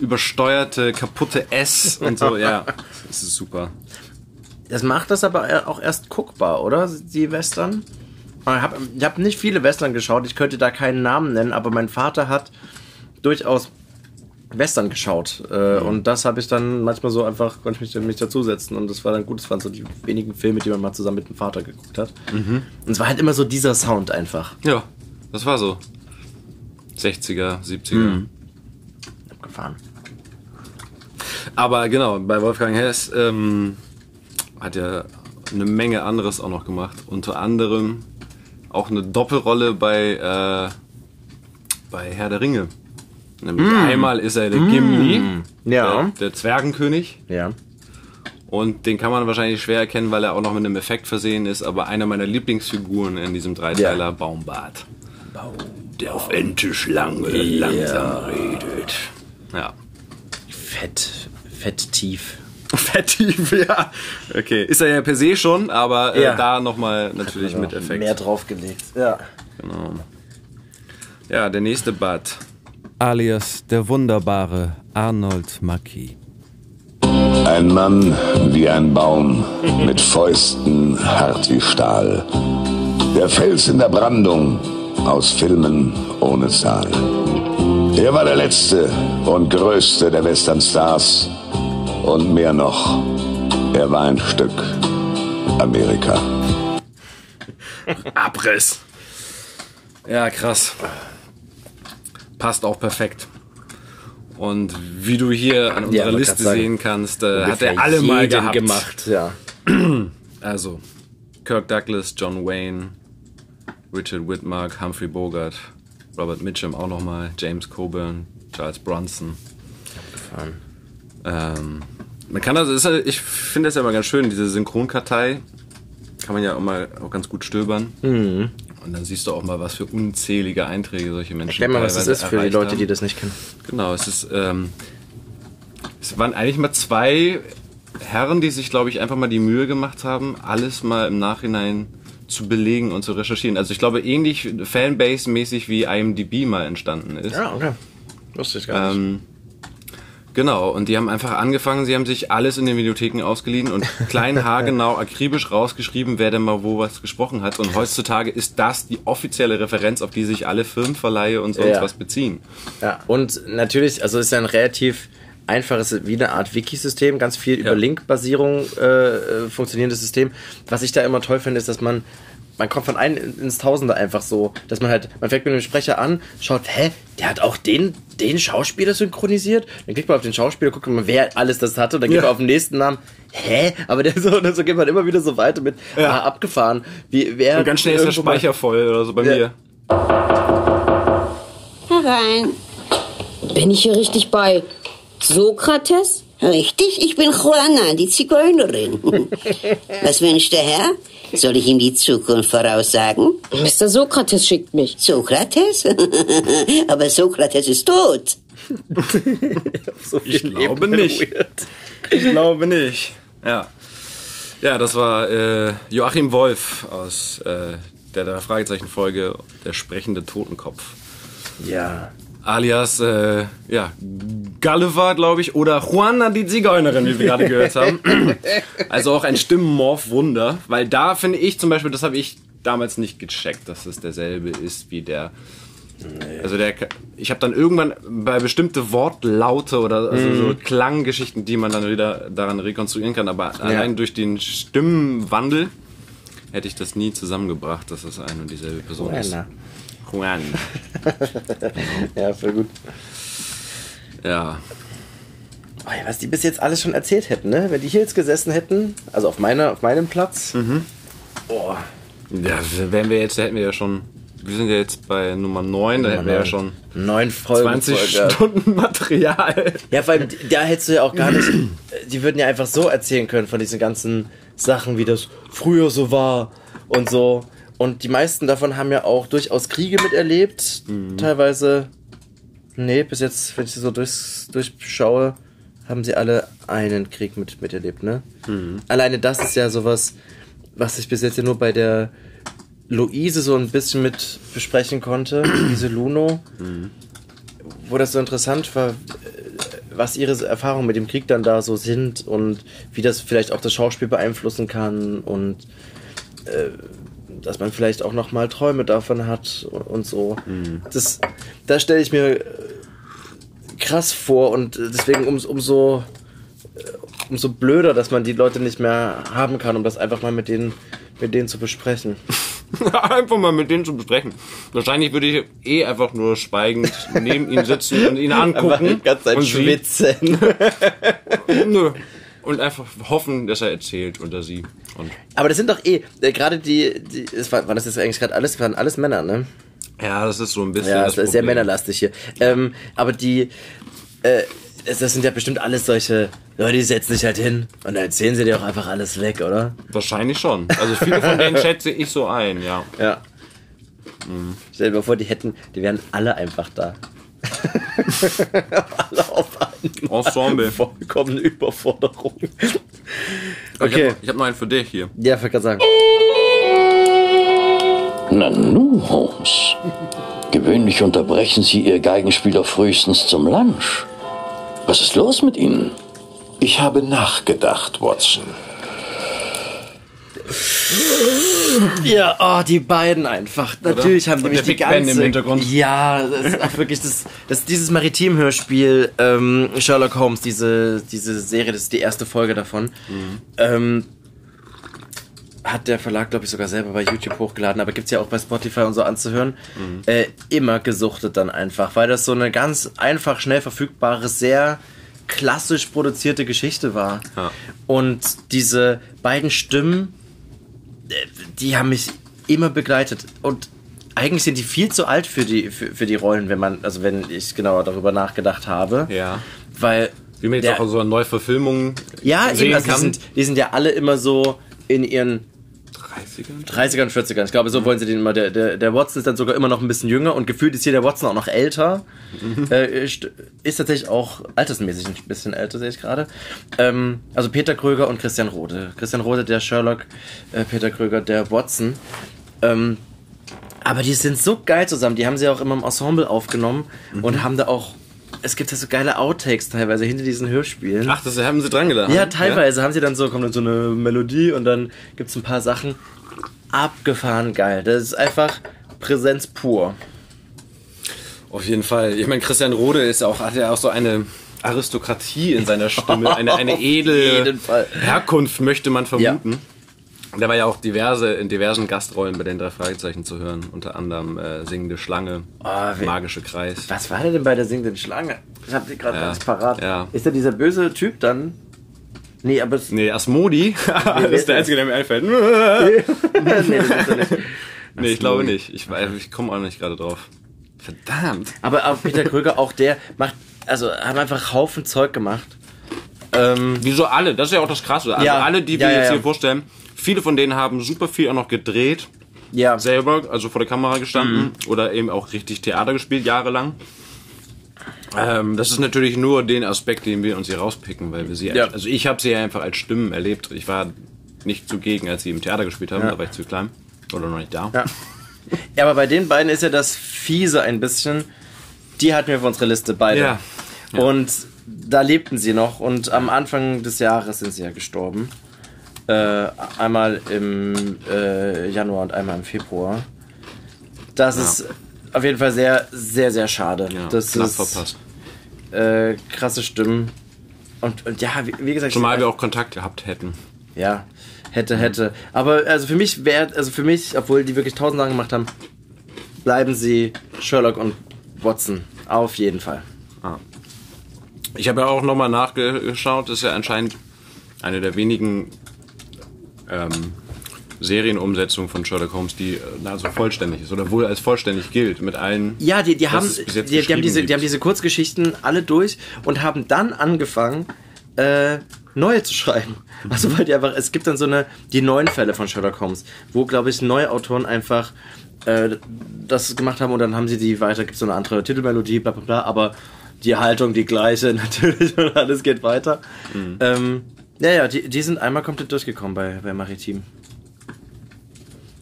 Übersteuerte, kaputte S und so, ja. Das ist super. Das macht das aber auch erst guckbar, oder? Die Western? Ich habe ich hab nicht viele Western geschaut, ich könnte da keinen Namen nennen, aber mein Vater hat durchaus Western geschaut. Äh, Mhm. Und das habe ich dann manchmal so einfach, konnte ich mich, mich dazusetzen. Und das war dann gut, das waren so die wenigen Filme, die man mal zusammen mit dem Vater geguckt hat. Mhm. Und es war halt immer so dieser Sound einfach. Ja, das war so. 60er, 70er. Mhm. Abgefahren. Aber genau, bei Wolfgang Hess ähm, hat er eine Menge anderes auch noch gemacht. Unter anderem auch eine Doppelrolle bei, äh, bei Herr der Ringe. Nämlich Mm. einmal ist er der Gimli, Ja. der, der Zwergenkönig. Ja. Und den kann man wahrscheinlich schwer erkennen, weil er auch noch mit einem Effekt versehen ist. Aber einer meiner Lieblingsfiguren in diesem Dreiteiler, Baumbart. Der auf Enteschlange langsam redet. Ja. Fett, fett tief. Fettiv, ja. Okay, ist er ja per se schon, aber äh, Ja. da nochmal natürlich mit Effekt. Mehr draufgelegt. Ja. Genau. Ja, der nächste Bud. Alias der wunderbare Arnold Marquis. Ein Mann wie ein Baum, mit Fäusten hart wie Stahl. Der Fels in der Brandung, aus Filmen ohne Zahl. Er war der letzte und größte der Westernstars. Und mehr noch, er war ein Stück Amerika. Abriss. Ja, krass. Passt auch perfekt. Und wie du hier an unserer man Liste sagen. sehen kannst, äh, hat er alle mal gehabt. gemacht, ja. Also, Kirk Douglas, John Wayne, Richard Whitmark, Humphrey Bogart, Robert Mitchum auch nochmal, James Coburn, Charles Bronson. Ähm, man kann das, ist, ja- ich finde das ja immer ganz schön, diese Synchronkartei. Kann man ja auch mal auch ganz gut stöbern. Mhm. Und dann siehst du auch mal, was für unzählige Einträge solche Menschen Erklär mal, was das ist für die Leute, haben. die das nicht kennen. Genau, es ist, ähm, es waren eigentlich mal zwei Herren, die sich, glaube ich, einfach mal die Mühe gemacht haben, alles mal im Nachhinein zu belegen und zu recherchieren. Also ich glaube, ähnlich Fanbase-mäßig wie IMDb mal entstanden ist. Ja, okay. Wusste ich gar nicht. Ähm, genau, und die haben einfach angefangen, sie haben sich alles in den Videotheken ausgeliehen und klein haargenau akribisch rausgeschrieben, wer denn mal wo was gesprochen hat. Und heutzutage ist das die offizielle Referenz, auf die sich alle Firmenverleihe und sonst Ja. was beziehen. Ja, und natürlich, also es ist ja ein relativ einfaches, wie eine Art Wiki-System, ganz viel über Link-Basierung äh, äh, funktionierendes System. Was ich da immer toll finde, ist, dass man man kommt von einem ins Tausende einfach so, dass man halt, man fängt mit dem Sprecher an, schaut, hä, der hat auch den, den Schauspieler synchronisiert? Dann klickt man auf den Schauspieler, guckt man, wer alles das hatte, und dann geht Ja. man auf den nächsten Namen, hä? Aber der so, und so geht man immer wieder so weiter mit, ah, abgefahren. Wie, wer Und ganz schnell ist der irgendwo mal- Speicher voll oder so bei Ja. mir. Herein. Bin ich hier richtig bei Sokrates? Richtig, ich bin Juana, die Zigeunerin. Was wünscht der Herr? Soll ich ihm die Zukunft voraussagen? Mr. Sokrates schickt mich. Sokrates? Aber Sokrates ist tot. so Ich glaube nicht. Ich glaube nicht. Ja. Ja, das war äh, Joachim Wolf aus äh, der, der Fragezeichen-Folge Der sprechende Totenkopf. Ja. Alias, äh, ja, Gulliver, glaube ich, oder Juana die Zigeunerin, wie wir gerade gehört haben. Also auch ein Stimmenmorph-Wunder, weil da finde ich zum Beispiel, das habe ich damals nicht gecheckt, dass es derselbe ist wie der. Also der, ich habe dann irgendwann bei bestimmte Wortlaute oder also Mhm. so Klanggeschichten, die man dann wieder daran rekonstruieren kann, aber allein durch den Stimmenwandel hätte ich das nie zusammengebracht, dass es eine und dieselbe Person ist. Juan. ja, voll gut. Ja. Oh was die bis jetzt alles schon erzählt hätten, ne? Wenn die hier jetzt gesessen hätten, also auf, meiner, auf meinem Platz. Mhm. Oh. Ja, wären wir jetzt, da hätten wir ja schon. Wir sind ja jetzt bei Nummer 9, da hätten wir ja schon Neun Folgen 20 Folge. Stunden Material. Ja, vor allem, da hättest du ja auch gar nicht. Die würden ja einfach so erzählen können von diesen ganzen Sachen, wie das früher so war und so. Und die meisten davon haben ja auch durchaus Kriege miterlebt. Teilweise. Nee, bis jetzt, wenn ich so durchs, durchschaue, haben sie alle einen Krieg mit, miterlebt, ne? Alleine das ist ja sowas, was ich bis jetzt ja nur bei der Luise so ein bisschen mit besprechen konnte, diese Luno, wo das so interessant war, äh, was ihre Erfahrungen mit dem Krieg dann da so sind und wie das vielleicht auch das Schauspiel beeinflussen kann und äh, dass man vielleicht auch noch mal Träume davon hat und, so. Das, da stelle ich mir krass vor und deswegen um, umso äh, umso blöder, dass man die Leute nicht mehr haben kann, um das einfach mal mit denen mit denen zu besprechen. einfach mal mit denen zu besprechen. Wahrscheinlich würde ich eh einfach nur schweigend neben ihn sitzen und ihn angucken. Einfach Zeit und schwitzen. Nö. Und einfach hoffen, dass er erzählt oder sie. Und Aber das sind doch eh, äh, gerade die, die es war, war das jetzt eigentlich gerade alles, waren alles Männer, ne? ja, das ist so ein bisschen. Ja, das das ist sehr männerlastig hier. Ähm, aber die, äh, das sind ja bestimmt alles solche Leute, die setzen sich halt hin und dann erzählen sie dir auch einfach alles weg, oder? Wahrscheinlich schon. Also viele von denen schätze ich so ein, ja. Ja. Stell dir mal vor, die hätten, die wären alle einfach da. Alle auf einmal. Ensemble. Vollkommene Überforderung. Okay. Ich habe hab noch einen für dich hier. Ja, ich wollte gerade sagen. Nanu, Holmes. Gewöhnlich unterbrechen Sie Ihr Geigenspieler frühestens zum Lunch. Was ist los mit Ihnen? Ich habe nachgedacht, Watson. Ja, oh, die beiden einfach. Natürlich haben die mich die im Hintergrund. Ja, das ist auch wirklich das, das dieses Maritim-Hörspiel ähm, Sherlock Holmes, diese, diese Serie, das ist die erste Folge davon. Ähm, hat der Verlag, glaube ich, sogar selber bei YouTube hochgeladen, aber gibt's ja auch bei Spotify und so anzuhören. Äh, immer gesuchtet dann einfach, weil das so eine ganz einfach, schnell verfügbare, sehr klassisch produzierte Geschichte war. Ja. Und diese beiden Stimmen, die haben mich immer begleitet. Und eigentlich sind die viel zu alt für die, für, für die Rollen, wenn man, also wenn ich genauer darüber nachgedacht habe. Ja. Weil. Wie man jetzt der- auch so eine Neuverfilmung ja, sehen eben, also die, kann. sind, die sind ja alle immer so in ihren 30ern? 30ern, 40ern. Ich glaube, so wollen sie den immer. Der, der, der Watson ist dann sogar immer noch ein bisschen jünger und gefühlt ist hier der Watson auch noch älter. Äh, ist, ist tatsächlich auch altersmäßig ein bisschen älter, sehe ich gerade. Ähm, also Peter Kröger und Christian Rode. Christian Rode, der Sherlock, äh, Peter Kröger, der Watson. Ähm, aber die sind so geil zusammen. Die haben sie auch immer im Ensemble aufgenommen und haben da auch. Es gibt ja so geile Outtakes teilweise hinter diesen Hörspielen. Ach, das haben sie dran gelassen. Ja, teilweise haben sie dann so, kommt dann so eine Melodie und dann gibt's ein paar Sachen. Abgefahren geil. Das ist einfach Präsenz pur. Auf jeden Fall. Ich meine, Christian Rode ist auch, hat ja auch so eine Aristokratie in seiner Stimme, eine, eine edle. Herkunft, möchte man vermuten. Der war ja auch diverse, in diversen Gastrollen bei den drei Fragezeichen zu hören. Unter anderem äh, Singende Schlange, wie- Magische Kreis. Was war der denn bei der singenden Schlange? Ich hab die gerade Ja, ganz parat. ja. Ist der dieser böse Typ dann? Nee, aber es, Nee, Asmodi. das ist der einzige, der mir einfällt. nee, das ist er nicht. Nee, ich glaube nicht. Ich, ich komme auch nicht gerade drauf. Verdammt. Aber auch Peter Kröger, auch der macht, also haben einfach Haufen Zeug gemacht. Ähm, Wieso alle? Das ist ja auch das Krasse. Also Ja. alle, die wir ja, jetzt ja. hier vorstellen, viele von denen haben super viel auch noch gedreht. Ja. Selber, also vor der Kamera gestanden. Mhm. Oder eben auch richtig Theater gespielt, jahrelang. Ähm, das ist natürlich nur den Aspekt, den wir uns hier rauspicken, weil wir sie, Ja. also ich habe sie ja einfach als Stimmen erlebt. Ich war nicht zugegen, als sie im Theater gespielt haben, Ja. da war ich zu klein. Oder noch nicht da. Ja. Ja, aber bei den beiden ist ja das Fiese ein bisschen. Die hatten wir auf unserer Liste beide. Ja. Und da lebten sie noch und am Anfang des Jahres sind sie ja gestorben. Äh, einmal im äh, Januar und einmal im Februar. Das Ja. ist auf jeden Fall sehr, sehr, sehr schade. Ja, das ist verpasst. Äh, krasse Stimmen. Und, und ja, wie, wie gesagt. Zumal wir auch Kontakt gehabt hätten. Ja, hätte, hätte. Aber also für mich wäre, also für mich, obwohl die wirklich tausend Sachen gemacht haben, bleiben sie Sherlock und Watson. Auf jeden Fall. Ah. Ich habe ja auch nochmal nachgeschaut, das ist ja anscheinend eine der wenigen ähm, Serienumsetzungen von Sherlock Holmes, die äh, nahezu vollständig ist oder wohl als vollständig gilt mit allen. Ja, die, die, haben, es die, die, haben diese, gibt. die haben diese Kurzgeschichten alle durch und haben dann angefangen, äh, neue zu schreiben. Also weil die einfach, es gibt dann so eine, die neuen Fälle von Sherlock Holmes, wo, glaube ich, neue Autoren einfach äh, das gemacht haben und dann haben sie die weiter, gibt so eine andere Titelmelodie, bla bla bla, aber die Haltung die gleiche natürlich und alles geht weiter. Mhm. Ähm, ja, ja, die, die sind einmal komplett durchgekommen bei, bei Maritim.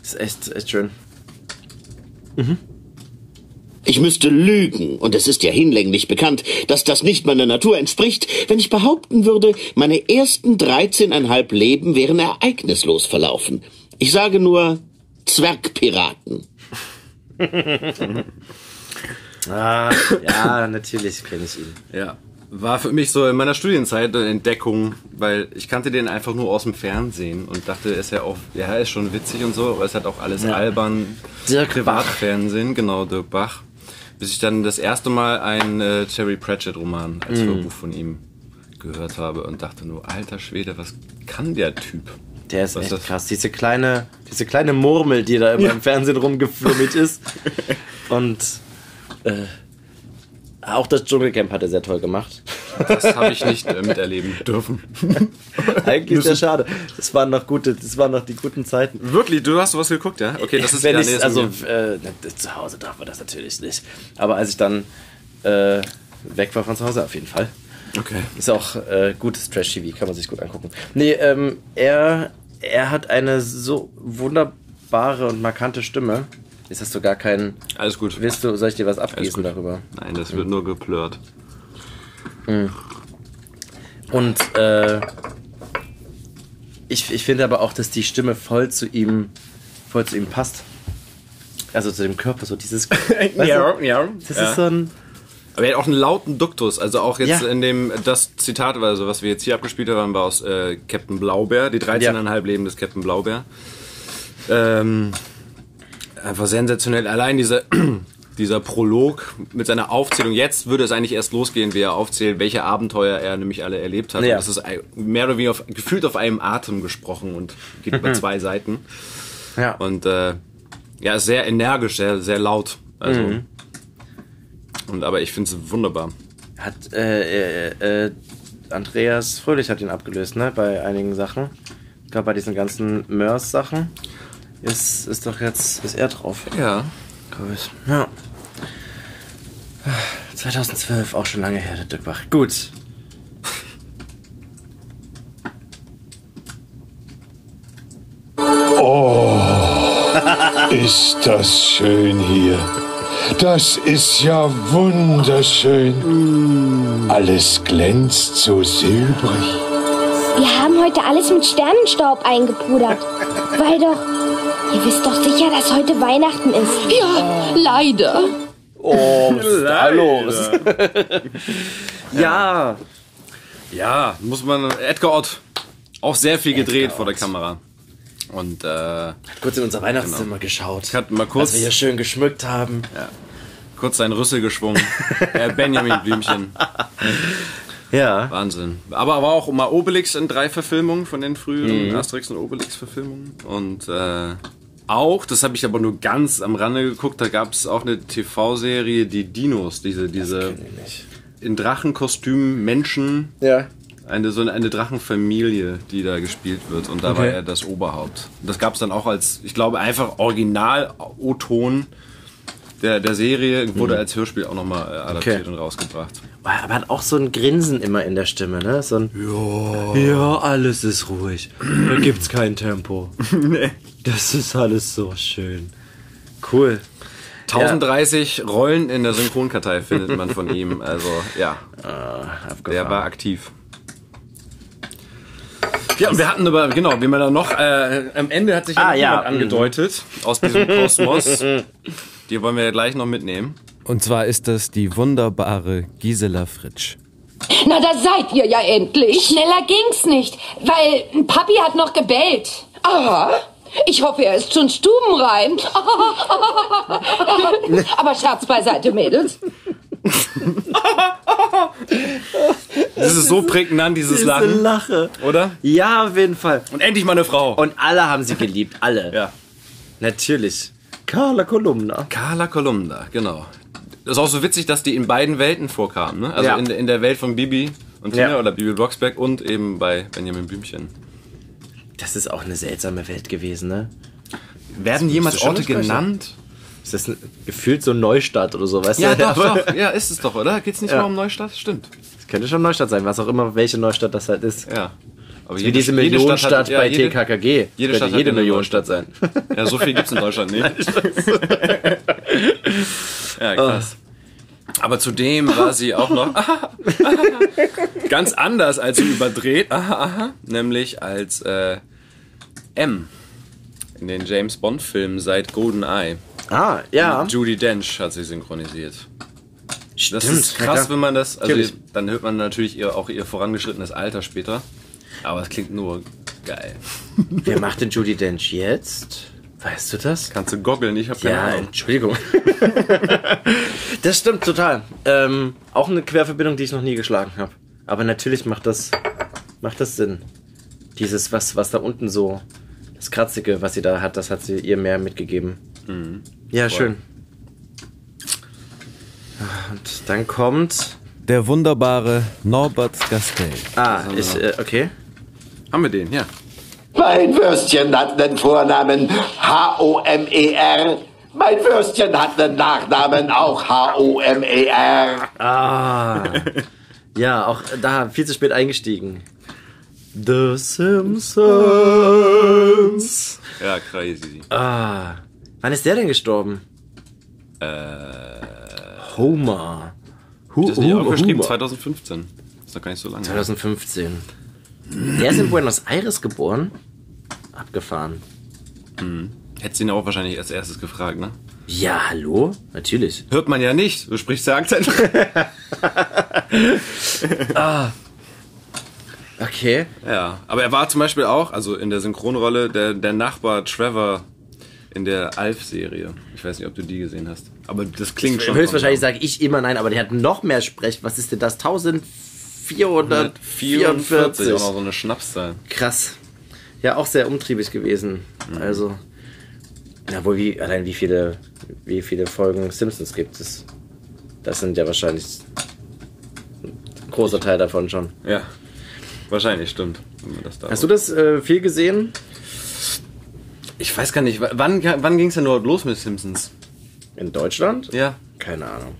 Ist echt, echt schön. Ich müsste lügen, und es ist ja hinlänglich bekannt, dass das nicht meiner Natur entspricht, wenn ich behaupten würde, meine ersten 13,5 Leben wären ereignislos verlaufen. Ich sage nur Zwergpiraten. Ah, ja, natürlich kenne ich ihn. Ja. War für mich so in meiner Studienzeit eine Entdeckung, weil ich kannte den einfach nur aus dem Fernsehen und dachte, er ist ja auch, ja, er ist schon witzig und so, aber es hat auch alles Ja. albern. Dirk Privatfernsehen, genau, Dirk Bach. Bis ich dann das erste Mal einen äh, Terry Pratchett-Roman als Mhm. Hörbuch von ihm gehört habe und dachte nur, alter Schwede, was kann der Typ? Der ist Was echt das- krass. Diese kleine, diese kleine Murmel, die da immer Ja. im Fernsehen rumgeflummelt ist. Und äh, auch das Dschungelcamp hat er sehr toll gemacht. Das habe ich nicht äh, miterleben dürfen. Eigentlich ist ja schade. Das waren noch gute, das waren noch die guten Zeiten. Wirklich, du hast was geguckt, ja? Okay, das ist Wenn ja, nee, ist also äh, zu Hause darf man das natürlich nicht. Aber als ich dann äh, weg war von zu Hause, auf jeden Fall. Okay. Ist auch äh, gutes Trash-TV, kann man sich gut angucken. Nee, ähm, er, er hat eine so wunderbare und markante Stimme. Jetzt hast du gar keinen. Alles gut. Willst du, soll ich dir was abgießen darüber? Nein, das wird nur geplört. Mhm. Und äh, ich, ich finde aber auch, dass die Stimme voll zu ihm, voll zu ihm passt. Also zu dem Körper, so dieses. weißt du, Ja, ja. Das Ja. ist so ein. Aber er hat auch einen lauten Duktus. Also auch jetzt Ja. in dem, das Zitat, also was wir jetzt hier abgespielt haben, war aus äh, Captain Blaubeer, die 13,5 Leben des Captain Blaubeer. Ähm, einfach sensationell. Allein dieser, dieser Prolog mit seiner Aufzählung. Jetzt würde es eigentlich erst losgehen, wie er aufzählt, welche Abenteuer er nämlich alle erlebt hat. Ja. Und das ist mehr oder weniger auf, gefühlt auf einem Atem gesprochen und geht über zwei Seiten. Ja. Und äh, ja, sehr energisch, sehr, sehr laut. Also, Mhm. und, aber ich finde es wunderbar. Hat äh, äh, äh, Andreas Fröhlich hat ihn abgelöst, ne? Bei einigen Sachen. Ich glaube, bei diesen ganzen Mörs-Sachen ist, ist doch jetzt ist er drauf. Ja. Glaube ich. Ja. 2012, auch schon lange her, der Dirk. Gut. Oh, ist das schön hier. Das ist ja wunderschön. Alles glänzt so silbrig. Wir haben heute alles mit Sternenstaub eingepudert. Weil doch. Ihr wisst doch sicher, dass heute Weihnachten ist. Ja, leider. Oh, was ist da los? ja. Ja, muss man. Edgar Ott. Auch sehr viel gedreht vor der Kamera. Und äh, kurz in unser Weihnachtszimmer geschaut. Hat mal kurz, Was wir hier schön geschmückt haben. Ja. Kurz seinen Rüssel geschwungen. äh, Benjamin Blümchen. Ja. Wahnsinn. Aber war auch mal Obelix in drei Verfilmungen von den früheren Mhm. Asterix und Obelix-Verfilmungen. Und äh, auch, das habe ich aber nur ganz am Rande geguckt, da gab es auch eine TV-Serie, die Dinos, diese, diese in Drachenkostümen Menschen. Ja. Eine, so eine, eine Drachenfamilie, die da gespielt wird. Und da Okay. war er das Oberhaupt. Das gab es dann auch als, ich glaube, einfach Original-O-Ton der, der Serie, wurde Mhm. als Hörspiel auch nochmal äh, adaptiert Okay. und rausgebracht. Aber er hat auch so ein Grinsen immer in der Stimme, ne? So ein Ja. Ja, alles ist ruhig. Da gibt's kein Tempo. nee. Das ist alles so schön. Cool. 1030 Rollen in der Synchronkartei findet man von ihm. Also ja, Ah, der war aktiv. Ja, und wir hatten aber, genau, wie man da noch, äh, am Ende hat sich ja Ah, ja. angedeutet aus diesem Kosmos. Die wollen wir ja gleich noch mitnehmen. Und zwar ist das die wunderbare Gisela Fritsch. Na, da seid ihr ja endlich. Schneller ging's nicht, weil Papi hat noch gebellt. Aha. Ich hoffe, er ist schon stubenrein. Aber Scherz beiseite, Mädels. Das ist so prägnant, dieses Diese Lachen. Lache. Oder? Ja, auf jeden Fall. Und endlich mal eine Frau. Und alle haben sie geliebt, alle. Ja. Natürlich. Carla Kolumna. Carla Kolumna, genau. Das ist auch so witzig, dass die in beiden Welten vorkam. Ne? Also Ja. in, in der Welt von Bibi und Tina Ja. oder Bibi Blocksberg und eben bei Benjamin Blümchen. Das ist auch eine seltsame Welt gewesen, ne? Werden jemals Orte genannt? Ist das ein, gefühlt so Neustadt oder so, weißt Ja, du? doch, Aber- doch. Ja, ist es doch, oder? Geht's nicht Ja. mal um Neustadt? Stimmt. Das könnte schon Neustadt sein, was auch immer, welche Neustadt das halt ist. Ja. Aber Wie diese Millionenstadt bei TKKG. Jede Stadt jede Millionenstadt sein. Ja, so viel gibt's in Deutschland nicht. ja, krass. Aber zudem war sie auch noch ganz anders als so überdreht, aha, aha, nämlich als äh, M in den James Bond Filmen seit GoldenEye. Ah, ja. Mit Judy Dench hat sie synchronisiert. das Stimmt, ist ja, krass, wenn man das, also dann hört man natürlich ihr, auch ihr vorangeschrittenes Alter später. Aber es klingt nur geil. Wer macht denn Judy Dench jetzt? Weißt du das? Kannst du goggeln, ich habe keine Ja, Ahnung. Entschuldigung. das stimmt total. Ähm, auch eine Querverbindung, die ich noch nie geschlagen habe. Aber natürlich macht das, macht das Sinn. Dieses, was, was da unten so, das Kratzige, was sie da hat, das hat sie ihr mehr mitgegeben. Mhm. Ja, Voll. schön. Und dann kommt. Der wunderbare Norbert Gastel. Ah, ich, äh, okay. Haben wir den, ja. Mein Würstchen hat einen Vornamen H-O-M-E-R. Mein Würstchen hat einen Nachnamen auch H-O-M-E-R. Ah. ja, auch da viel zu spät eingestiegen. The Simpsons. Ja, crazy. Ah. Wann ist der denn gestorben? Äh, Homer. Hu das ist nicht Huber. 2015. Ist doch gar nicht so lange. 2015. Der ist in Buenos Aires geboren. Abgefahren. Mhm. Hättest ihn auch wahrscheinlich als erstes gefragt, ne? Ja, hallo? Natürlich. Hört man ja nicht. Du sprichst der Akzent. ah. Okay. Ja, aber er war zum Beispiel auch, also in der Synchronrolle, der, der Nachbar Trevor in der Alf-Serie. Ich weiß nicht, ob du die gesehen hast. Aber das klingt schon. Höchstwahrscheinlich sage ich immer nein, aber der hat noch mehr Sprech. Was ist denn das? 1444. auch noch so eine Schnapszahl. Krass. Ja, auch sehr umtriebig gewesen. Also, ja, wohl wie, allein wie viele, wie viele Folgen Simpsons gibt es? Das sind ja wahrscheinlich ein großer Teil davon schon. Ja, wahrscheinlich stimmt. Hast du das äh, viel gesehen? Ich weiß gar nicht, wann, wann ging es denn überhaupt los mit Simpsons? In Deutschland? Ja. Keine Ahnung.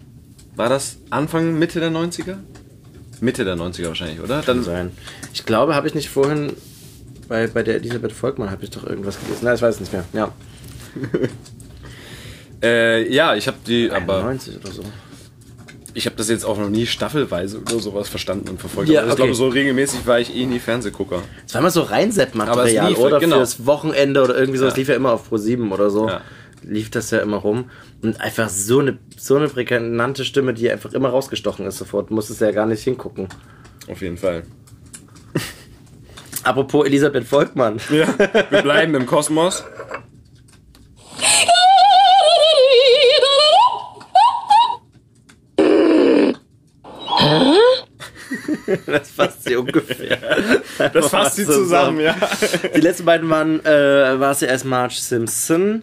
War das Anfang, Mitte der 90er? Mitte der 90er wahrscheinlich, oder? Kann sein. Ich glaube, habe ich nicht vorhin bei, bei der Elisabeth Volkmann habe ich doch irgendwas gelesen. Nein, ich weiß es nicht mehr. Ja. Äh, ja, ich habe die, aber 90 oder so. ich habe das jetzt auch noch nie staffelweise oder sowas verstanden und verfolgt. Ja, aber ich okay. glaube, so regelmäßig war ich eh nie Fernsehgucker. Es war immer so Reinsepp-Material, oder? genau. Fürs Wochenende oder irgendwie so. Das Ja. lief ja immer auf Pro 7 oder so. Ja. Lief das ja immer rum. Und einfach so eine, so eine prägnante Stimme, die einfach immer rausgestochen ist sofort. Du musstest ja gar nicht hingucken. Auf jeden Fall. Apropos Elisabeth Volkmann. Ja, wir bleiben im Kosmos. das fasst sie ungefähr. Das fasst sie zusammen, ja. Die letzten beiden waren, äh, war es ja erst Marge Simpson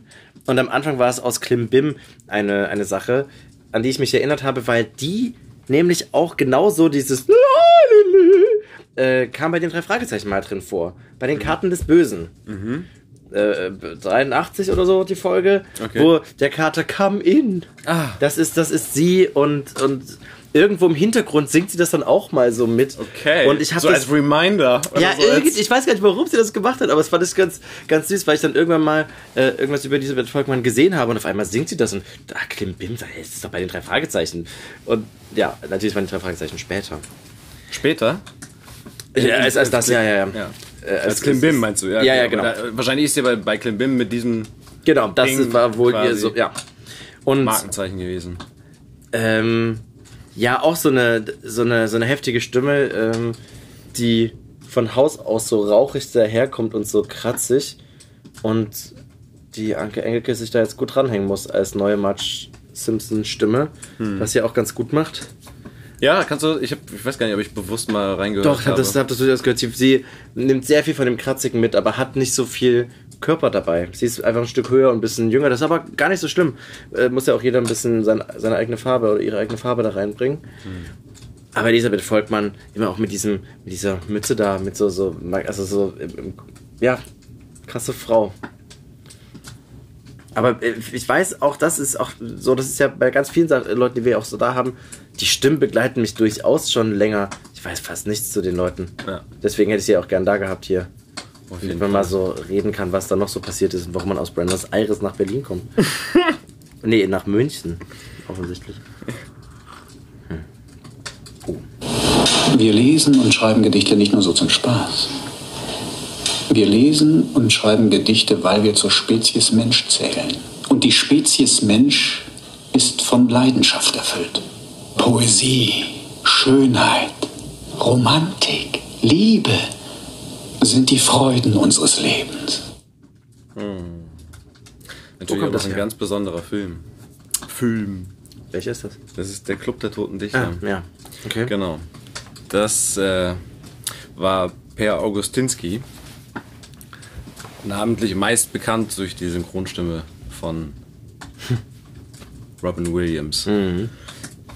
und am Anfang war es aus Klimbim eine, eine Sache, an die ich mich erinnert habe, weil die nämlich auch genauso dieses äh, kam bei den drei Fragezeichen mal drin vor. Bei den Karten des Bösen. Mhm. Äh, 83 oder so die Folge, Okay. wo der Kater Come In. Ah. Das ist, das ist sie und, und irgendwo im Hintergrund singt sie das dann auch mal so mit. Okay. Und ich habe so das als Reminder. ja, so als- ich weiß gar nicht, warum sie das gemacht hat, aber es fand ich ganz, ganz süß, weil ich dann irgendwann mal äh, irgendwas über Elisabeth Volkmann gesehen habe und auf einmal singt sie das und ah, Klimbim, das ist doch bei den drei Fragezeichen. Und ja, natürlich waren die drei Fragezeichen später. Später? Ja, als, als das, ja, ja, ja. ja. Äh, Als Klimbim meinst du, ja? Ja, ja, aber genau. Da, wahrscheinlich ist sie bei, bei Klimbim mit diesem Genau, das Ding war wohl ihr so, ja. Und Markenzeichen gewesen. ähm, ja, auch so eine, so eine, so eine heftige Stimme, ähm, die von Haus aus so rauchig daherkommt und so kratzig. Und die Anke Engelke sich da jetzt gut dranhängen muss als neue Marge Simpson Stimme, Hm. was sie auch ganz gut macht. Ja, kannst du, ich, hab, ich weiß gar nicht, ob ich bewusst mal reingehört Doch, habe habe. das, hab das durchaus gehört. Sie, sie nimmt sehr viel von dem Kratzigen mit, aber hat nicht so viel Körper dabei. Sie ist einfach ein Stück höher und ein bisschen jünger. Das ist aber gar nicht so schlimm. Äh, muss ja auch jeder ein bisschen sein, seine eigene Farbe oder ihre eigene Farbe da reinbringen. Aber Elisabeth Volkmann immer auch mit diesem, mit dieser Mütze da, mit so, so, also so, ja, krasse Frau. Aber äh, ich weiß auch, das ist auch so, das ist ja bei ganz vielen Sa- Leuten, die wir auch so da haben, die Stimmen begleiten mich durchaus schon länger. Ich weiß fast nichts zu den Leuten. Ja. Deswegen hätte ich sie auch gern da gehabt hier. Jeden man mal so reden kann, was da noch so passiert ist und warum man aus Buenos Aires nach Berlin kommt. nee, nach München. Offensichtlich. Wir lesen und schreiben Gedichte nicht nur so zum Spaß. Wir lesen und schreiben Gedichte, weil wir zur Spezies Mensch zählen. Und die Spezies Mensch ist von Leidenschaft erfüllt. Poesie, Schönheit, Romantik, Liebe sind die Freuden unseres Lebens. Hm. Natürlich auch das ein her? ganz besonderer Film. Film. Welcher ist das? Das ist der Club der Toten Dichter. Ah, ja. Okay. Genau. Das äh, war Per Augustinski. Namentlich meist bekannt durch die Synchronstimme von Robin Williams.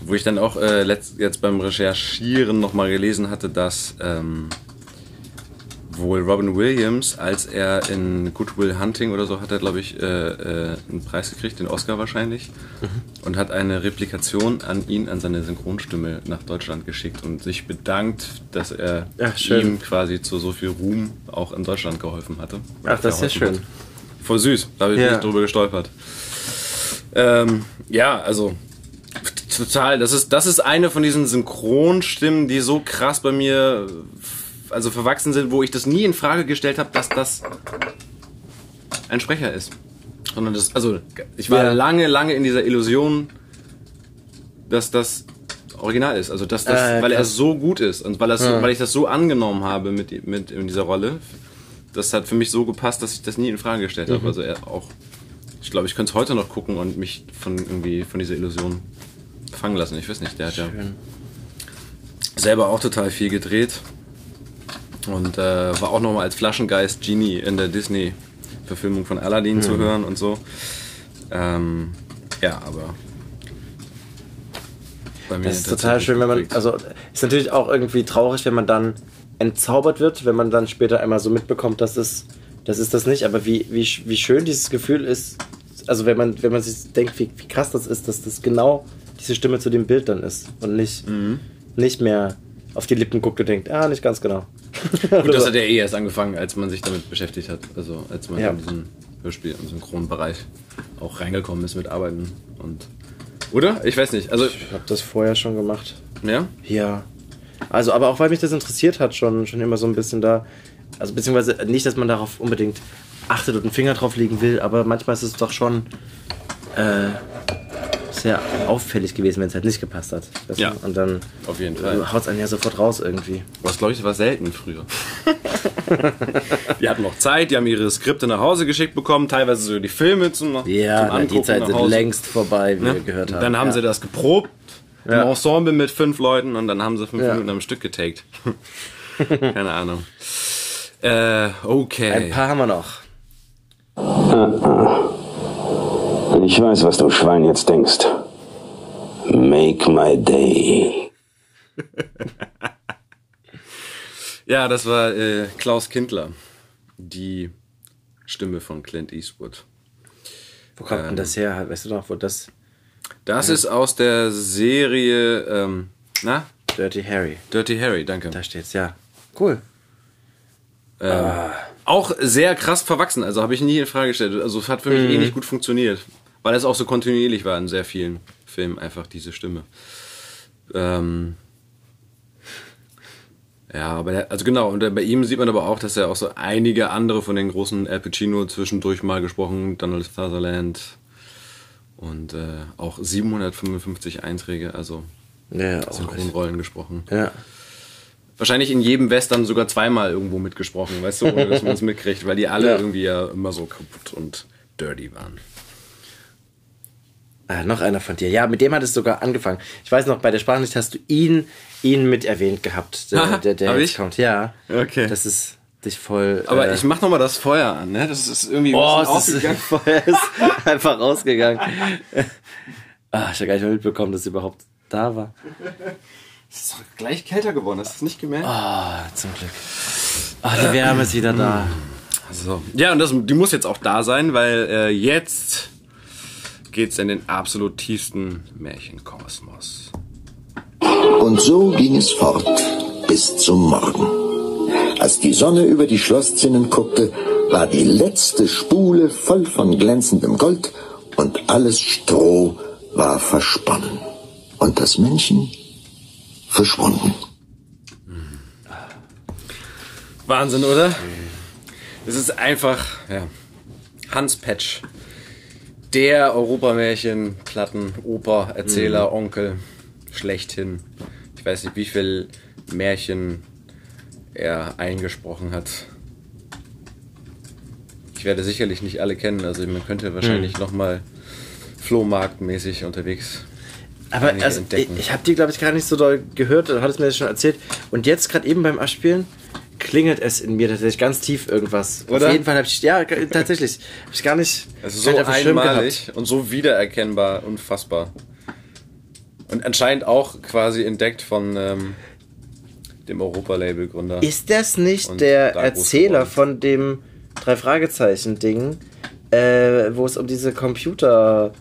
Wo ich dann auch äh, letzt, jetzt beim Recherchieren nochmal gelesen hatte, dass ähm, wohl Robin Williams, als er in Good Will Hunting oder so, hat er, glaube ich, äh, äh, einen Preis gekriegt, den Oscar wahrscheinlich, und hat eine Replikation an ihn, an seine Synchronstimme nach Deutschland geschickt und sich bedankt, dass er schön. ihm quasi zu so viel Ruhm auch in Deutschland geholfen hatte. Ach, das ist ja schön. hat. Voll süß, da habe ich Ja. nicht drüber gestolpert. Ähm, ja, also total. Das ist, das ist eine von diesen Synchronstimmen, die so krass bei mir also verwachsen sind, wo ich das nie in Frage gestellt habe, dass das ein Sprecher ist. Sondern das, also ich war Ja. lange, lange in dieser Illusion, dass das original ist. Also dass das, Äh, weil er so gut ist und weil, so, Ja. weil ich das so angenommen habe mit, mit in dieser Rolle, das hat für mich so gepasst, dass ich das nie in Frage gestellt habe. Mhm. Also er auch, ich glaube, ich könnte es heute noch gucken und mich von irgendwie von dieser Illusion fangen lassen. Ich weiß nicht, der hat ja Schön. selber auch total viel gedreht und äh, war auch nochmal als Flaschengeist Genie in der Disney-Verfilmung von Aladdin zu Mhm. hören und so. Ähm, ja, aber bei mir Das ist total schön, wenn man, also ist natürlich auch irgendwie traurig, wenn man dann entzaubert wird, wenn man dann später einmal so mitbekommt, dass es, das ist das nicht, aber wie, wie, wie schön dieses Gefühl ist, also wenn man, wenn man sich denkt, wie, wie krass das ist, dass das genau diese Stimme zu dem Bild dann ist und nicht, Mhm. nicht mehr auf die Lippen guckt und denkt, ah, nicht ganz genau. Gut, das hat ja eh erst angefangen, als man sich damit beschäftigt hat. Also als man Ja. in diesen Hörspiel- und Synchronbereich auch reingekommen ist mit Arbeiten und oder? Ich weiß nicht. Also ich habe das vorher schon gemacht. Ja? Ja. Also, aber auch weil mich das interessiert hat, schon, schon immer so ein bisschen da. Also, beziehungsweise nicht, dass man darauf unbedingt achtet und einen Finger drauf legen will, aber manchmal ist es doch schon äh, sehr auffällig gewesen, wenn es halt nicht gepasst hat. Weißt Ja. Du? Und dann Auf jeden Fall. haut es einen ja sofort raus irgendwie. Was glaube ich, das war selten früher. die hatten noch Zeit, die haben ihre Skripte nach Hause geschickt bekommen, teilweise so die Filme zum, Ja, zum na, Angucken die Zeit sind längst vorbei, wie Ne? wir gehört haben. Dann haben ja. sie das geprobt im Ja. Ensemble mit fünf Leuten und dann haben sie fünf Ja. Minuten am Stück getaked. Keine Ahnung. Äh, okay. Ein paar haben wir noch. Ich weiß, was du Schwein jetzt denkst. Make my day. Ja, das war äh, Klaus Kindler, die Stimme von Clint Eastwood. Wo kommt denn das her? Weißt du noch, wo das. Das Ja. ist aus der Serie, ähm, na? Dirty Harry. Dirty Harry, danke. Da steht's, ja. Cool. Ähm, Auch sehr krass verwachsen, also habe ich nie in Frage gestellt. Also es hat für mich Mhm. eh nicht gut funktioniert, weil es auch so kontinuierlich war in sehr vielen Filmen, einfach diese Stimme. Ähm, ja, aber der, also genau, und bei ihm sieht man aber auch, dass er auch so einige andere von den großen Al Pacino zwischendurch mal gesprochen, Donald Sutherland und äh, auch 755 Einträge, also Ja, Synchronrollen gesprochen. Ja. Wahrscheinlich in jedem Western sogar zweimal irgendwo mitgesprochen, weißt du, ohne dass man es mitkriegt, weil die alle Ja. irgendwie ja immer so kaputt und dirty waren. Ah, noch einer von dir. Ja, mit dem hat es sogar angefangen. Ich weiß noch, bei der Sprachnachricht hast du ihn, ihn mit erwähnt gehabt, der, der, der Hab jetzt ich? kommt. Ja. Okay. Das ist dich voll. Aber äh, ich mach noch mal das Feuer an, ne? Das ist irgendwie Oh, ein es ist, ausgegangen. Feuer ist einfach rausgegangen. ah, ich habe gar nicht mehr mitbekommen, dass es überhaupt da war. Es ist doch gleich kälter geworden, hast du es nicht gemerkt? Ah, zum Glück. Ah, die Wärme ist wieder da. So. Ja, und das, die muss jetzt auch da sein, weil äh, jetzt geht's in den absolut tiefsten Märchenkosmos. Und so ging es fort bis zum Morgen. Als die Sonne über die Schlosszinnen guckte, war die letzte Spule voll von glänzendem Gold und alles Stroh war versponnen. Und das Männchen verschwunden. Wahnsinn, oder? Es ist einfach, ja, Hans Petsch. Der Europamärchen, Platten, Oper, Erzähler, Mhm. Onkel, schlechthin. Ich weiß nicht, wie viel Märchen er eingesprochen hat. Ich werde sicherlich nicht alle kennen, also man könnte wahrscheinlich Mhm. noch mal Flohmarktmäßig unterwegs. Aber also, ich, entdecken. ich habe die, glaube ich, gar nicht so doll gehört. Du hattest mir das schon erzählt. Und jetzt, gerade eben beim Abspielen, klingelt es in mir tatsächlich ganz tief irgendwas. Oder? Auf jeden Fall habe ich, ja, tatsächlich. Habe ich gar nicht Es ist gar so einmalig und so wiedererkennbar, unfassbar. Und anscheinend auch quasi entdeckt von ähm, dem Europa-Label-Gründer. Ist das nicht der Erzähler von dem Drei-Fragezeichen-Ding, äh, wo es um diese Computer,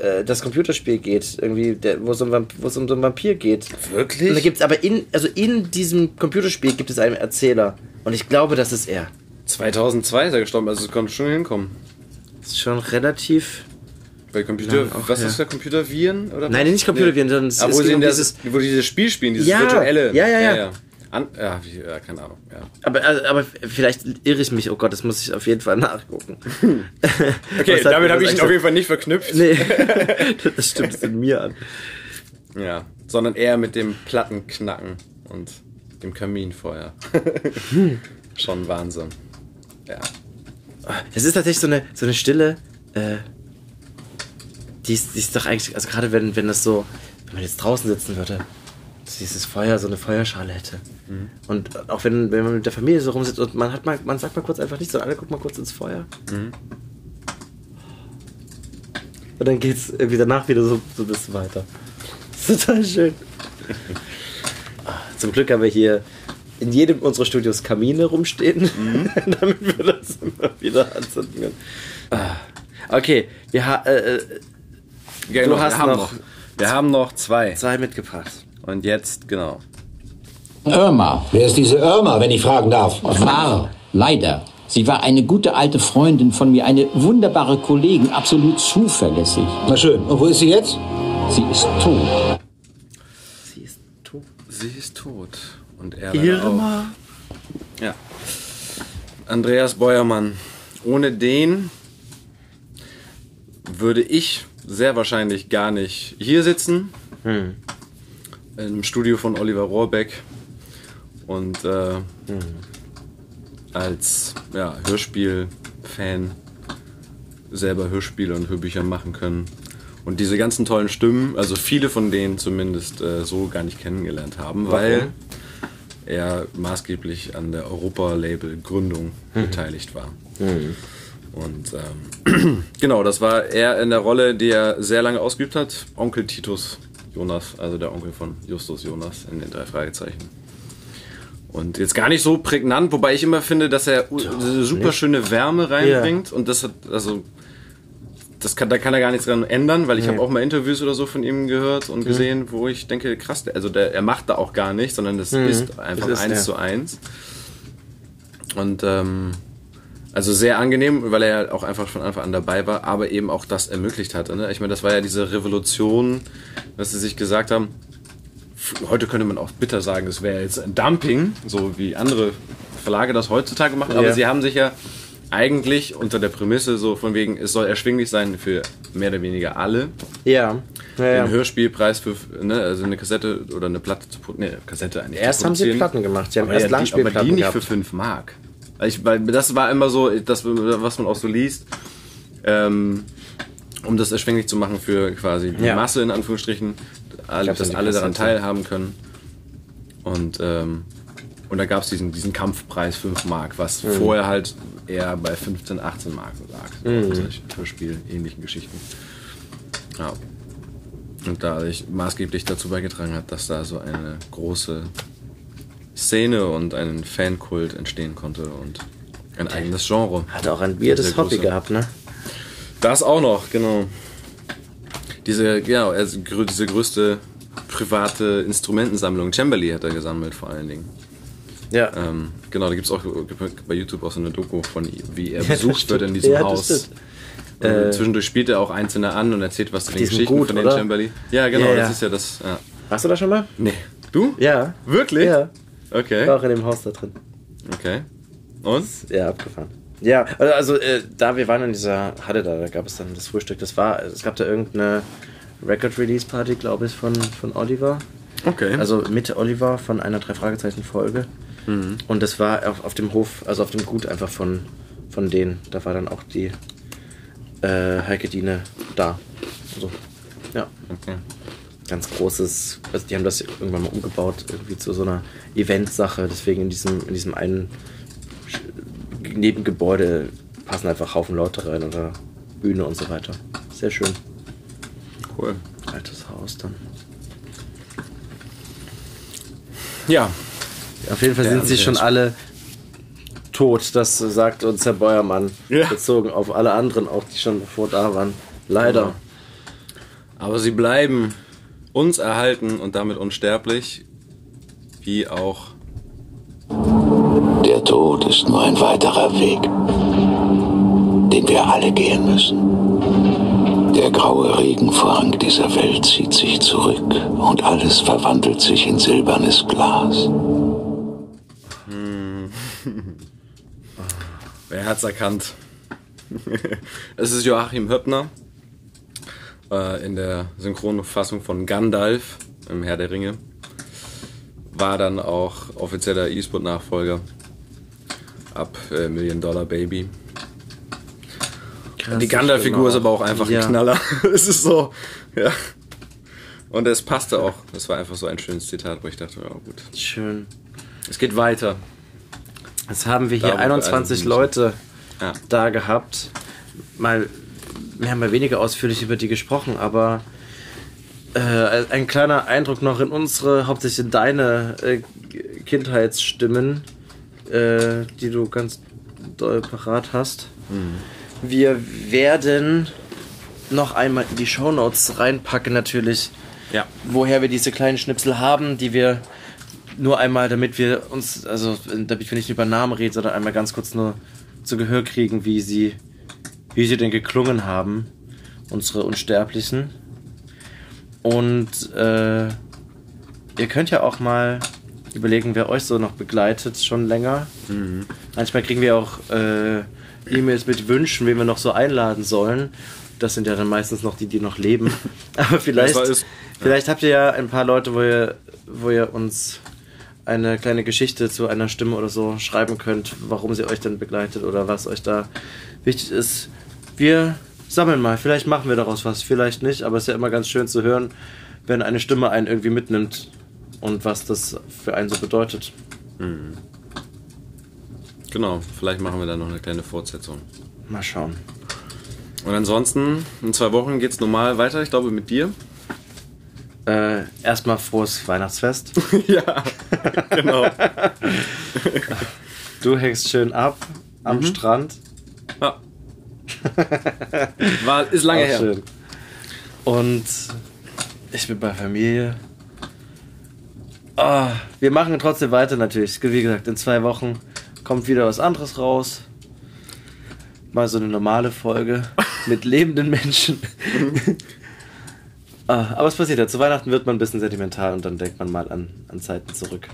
äh, das Computerspiel geht, irgendwie, der, wo, es um, wo es um so einen Vampir geht. Wirklich? Und da gibt es aber in, also in diesem Computerspiel gibt es einen Erzähler. Und ich glaube, das ist er. 2002 ist er gestorben, also es konnte schon hinkommen. Das ist schon relativ. Bei Computer, auch was her. ist der Computerviren? Oder Nein, nicht Computerviren, sondern es- Aber es wo, der, dieses- wo die dieses Spiel spielen, dieses Ja, virtuelle. ja, ja, ja. An, ja, wie, ja, keine Ahnung. Ja. Aber, also, aber vielleicht irre ich mich, oh Gott, das muss ich auf jeden Fall nachgucken. Okay, damit habe ich ihn auf jeden Fall nicht verknüpft. Nee, das stimmt in mir an. Ja, sondern eher mit dem Plattenknacken und dem Kaminfeuer. Schon Wahnsinn. Ja. Es ist tatsächlich so eine, so eine Stille, äh, die ist, die ist doch eigentlich, also gerade wenn, wenn das so, wenn man jetzt draußen sitzen würde, dass dieses Feuer so eine Feuerschale hätte. Mhm. Und auch wenn, wenn man mit der Familie so rumsitzt und man hat mal, man sagt mal kurz einfach nicht so, alle gucken mal kurz ins Feuer. Mhm. Und dann geht's irgendwie danach wieder so, so ein bisschen weiter. Das ist total schön. Zum Glück haben wir hier in jedem unserer Studios Kamine rumstehen, Mhm. damit wir das immer wieder anzünden können. Ah, Okay, wir ha äh, äh, Genau, du hast wir haben noch, Wir haben noch zwei. Zwei mitgebracht. Und jetzt, genau. Irma. Wer ist diese Irma, wenn ich fragen darf? War, leider. Sie war eine gute alte Freundin von mir, eine wunderbare Kollegin, absolut zuverlässig. Na schön. Und wo ist sie jetzt? Sie ist tot. Sie ist tot. Sie ist tot. Und er Irma. auch. Ja. Andreas Beuermann. Ohne den würde ich sehr wahrscheinlich gar nicht hier sitzen. Hm. Im Studio von Oliver Rohrbeck. Und äh, als ja, Hörspiel-Fan selber Hörspiele und Hörbücher machen können. Und diese ganzen tollen Stimmen, also viele von denen zumindest äh, so gar nicht kennengelernt haben, Warum? weil er maßgeblich an der Europa-Label-Gründung Mhm. beteiligt war. Und ähm, genau, das war er in der Rolle, die er sehr lange ausgeübt hat. Onkel Titus Jonas, also der Onkel von Justus Jonas in den drei Fragezeichen. Und jetzt gar nicht so prägnant, wobei ich immer finde, dass er eine super schöne Wärme reinbringt. Und das hat, also, das kann, da kann er gar nichts dran ändern, weil ich Nee. habe auch mal Interviews oder so von ihm gehört und Mhm. gesehen, wo ich denke, krass, also der, er macht da auch gar nichts, sondern das Mhm. ist einfach Das ist eins zu eins. Und ähm, also sehr angenehm, weil er ja auch einfach von Anfang an dabei war, aber eben auch das ermöglicht hat. Ne? Ich meine, das war ja diese Revolution, dass sie sich gesagt haben, heute könnte man auch bitter sagen, das wäre jetzt ein Dumping, so wie andere Verlage das heutzutage machen, aber Ja. sie haben sich ja eigentlich unter der Prämisse so von wegen, es soll erschwinglich sein für mehr oder weniger alle. Ja. ja, ja. Den Hörspielpreis für, ne, also eine Kassette oder eine Platte zu ne, Kassette eigentlich Erst haben sie. Platten gemacht. Sie haben aber erst ja, die, aber Langspielplatten die nicht gehabt. für 5 Mark. Also Ich, weil das war immer so, das, was man auch so liest. Ähm, um das erschwinglich zu machen für quasi die Ja. Masse in Anführungsstrichen, alle, dass alle daran teilhaben können. Und, ähm, und da gab es diesen, diesen Kampfpreis 5 Mark, was Mhm. vorher halt eher bei 15, 18 Mark lag. Mhm. So solche Hörspiel-ähnlichen Geschichten. Ja. Und dadurch maßgeblich dazu beigetragen hat, dass da so eine große Szene und ein Fankult entstehen konnte und ein eigenes Genre. Hat auch ein weirdes Hobby große. gehabt, ne? Das auch noch, genau. Diese, genau, also diese größte private Instrumentensammlung, Chamberlain hat er gesammelt vor allen Dingen. Ja. Ähm, genau, da gibt es auch bei YouTube auch so eine Doku von, wie er Ja, das besucht wird in diesem Ja, das Haus. Äh, zwischendurch spielt er auch einzelne an und erzählt was zu den Geschichten gut, von den oder? Chamberlain. Ja, genau, Ja, das ja. ist ja das. Ja. Warst du da schon mal? Nee. Du? Ja. Wirklich? Ja. Okay. War auch in dem Haus da drin. Okay. Und? Ja, abgefahren. Ja, also, äh, da wir waren in dieser Halle da, da gab es dann das Frühstück. Das war, es gab da irgendeine Record-Release-Party, glaube ich, von, von Oliver. Okay. Also mit Oliver von einer Drei-Fragezeichen-Folge. Mhm. Und das war auf, auf dem Hof, also auf dem Gut einfach von, von denen. Da war dann auch die äh, Heike Diene da. Also, ja. Okay. Ganz großes, also die haben das irgendwann mal umgebaut, irgendwie zu so einer Eventsache. Deswegen in diesem, in diesem einen Nebengebäude passen einfach Haufen Leute rein oder Bühne und so weiter. Sehr schön. Cool. Altes Haus dann. Ja. Auf jeden Fall Ja, sind sie sehr schon alle tot. Das sagt uns Herr Beuermann. Bezogen auf alle anderen, auch die schon vor da waren. Leider. Aber sie bleiben uns erhalten und damit unsterblich, wie auch Der Tod ist nur ein weiterer Weg, den wir alle gehen müssen. Der graue Regenvorhang dieser Welt zieht sich zurück und alles verwandelt sich in silbernes Glas. Hm. Wer hat's erkannt? es ist Joachim Höppner äh, in der Synchronfassung von Gandalf im Herr der Ringe. War dann auch offizieller E-Sport-Nachfolger ab äh, Million Dollar Baby. Krass, Die Gandalf-Figur ist aber auch einfach Ja. ein Knaller. es ist so, ja. Und es passte auch. Das war einfach so ein schönes Zitat, wo ich dachte, ja gut. Schön. Es geht weiter. Jetzt haben wir hier Da, wo wir 21 also Leute Ja. da gehabt. Mal, wir haben mal weniger ausführlich über die gesprochen, aber äh, ein kleiner Eindruck noch in unsere, hauptsächlich in deine äh, Kindheitsstimmen, äh, die du ganz doll parat hast. Wir werden noch einmal in die Shownotes reinpacken, natürlich, ja. woher wir diese kleinen Schnipsel haben, die wir nur einmal, damit wir uns, also damit wir nicht über Namen reden, sondern einmal ganz kurz nur zu Gehör kriegen, wie sie, wie sie denn geklungen haben, unsere Unsterblichen. Und äh, ihr könnt ja auch mal überlegen, wer euch so noch begleitet, schon länger. Manchmal kriegen wir auch äh, E-Mails mit Wünschen, wen wir noch so einladen sollen. Das sind ja dann meistens noch die, die noch leben. Aber vielleicht, es. vielleicht habt ihr ja ein paar Leute, wo ihr, wo ihr uns eine kleine Geschichte zu einer Stimme oder so schreiben könnt, warum sie euch denn begleitet oder was euch da wichtig ist. Wir sammeln mal. Vielleicht machen wir daraus was, vielleicht nicht. Aber es ist ja immer ganz schön zu hören, wenn eine Stimme einen irgendwie mitnimmt und was das für einen so bedeutet. Mhm. Genau, vielleicht machen wir da noch eine kleine Fortsetzung. Mal schauen. Und ansonsten, in zwei Wochen geht's normal weiter, ich glaube mit dir. Äh, erstmal frohes Weihnachtsfest. ja, genau. Du hängst schön ab am Mhm. Strand. Ja. War, ist lange Auch her. Schön. Und ich bin bei Familie. Ah, wir machen trotzdem weiter natürlich. Wie gesagt, in zwei Wochen kommt wieder was anderes raus. Mal so eine normale Folge mit lebenden Menschen. ah, aber es passiert ja. Zu Weihnachten wird man ein bisschen sentimental und dann denkt man mal an, an Zeiten zurück.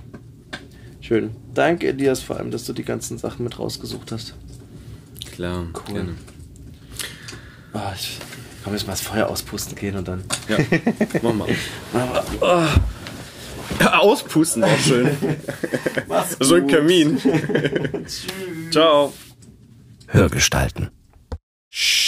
Schön. Danke, Elias, vor allem, dass du die ganzen Sachen mit rausgesucht hast. Klar, Cool. gerne. Ah, ich kann jetzt mal das Feuer auspusten gehen und dann. Ja, mach mal. Aber, oh. Auspusten auch schön. So ein. Kamin. Ciao. Hörgestalten. Shh.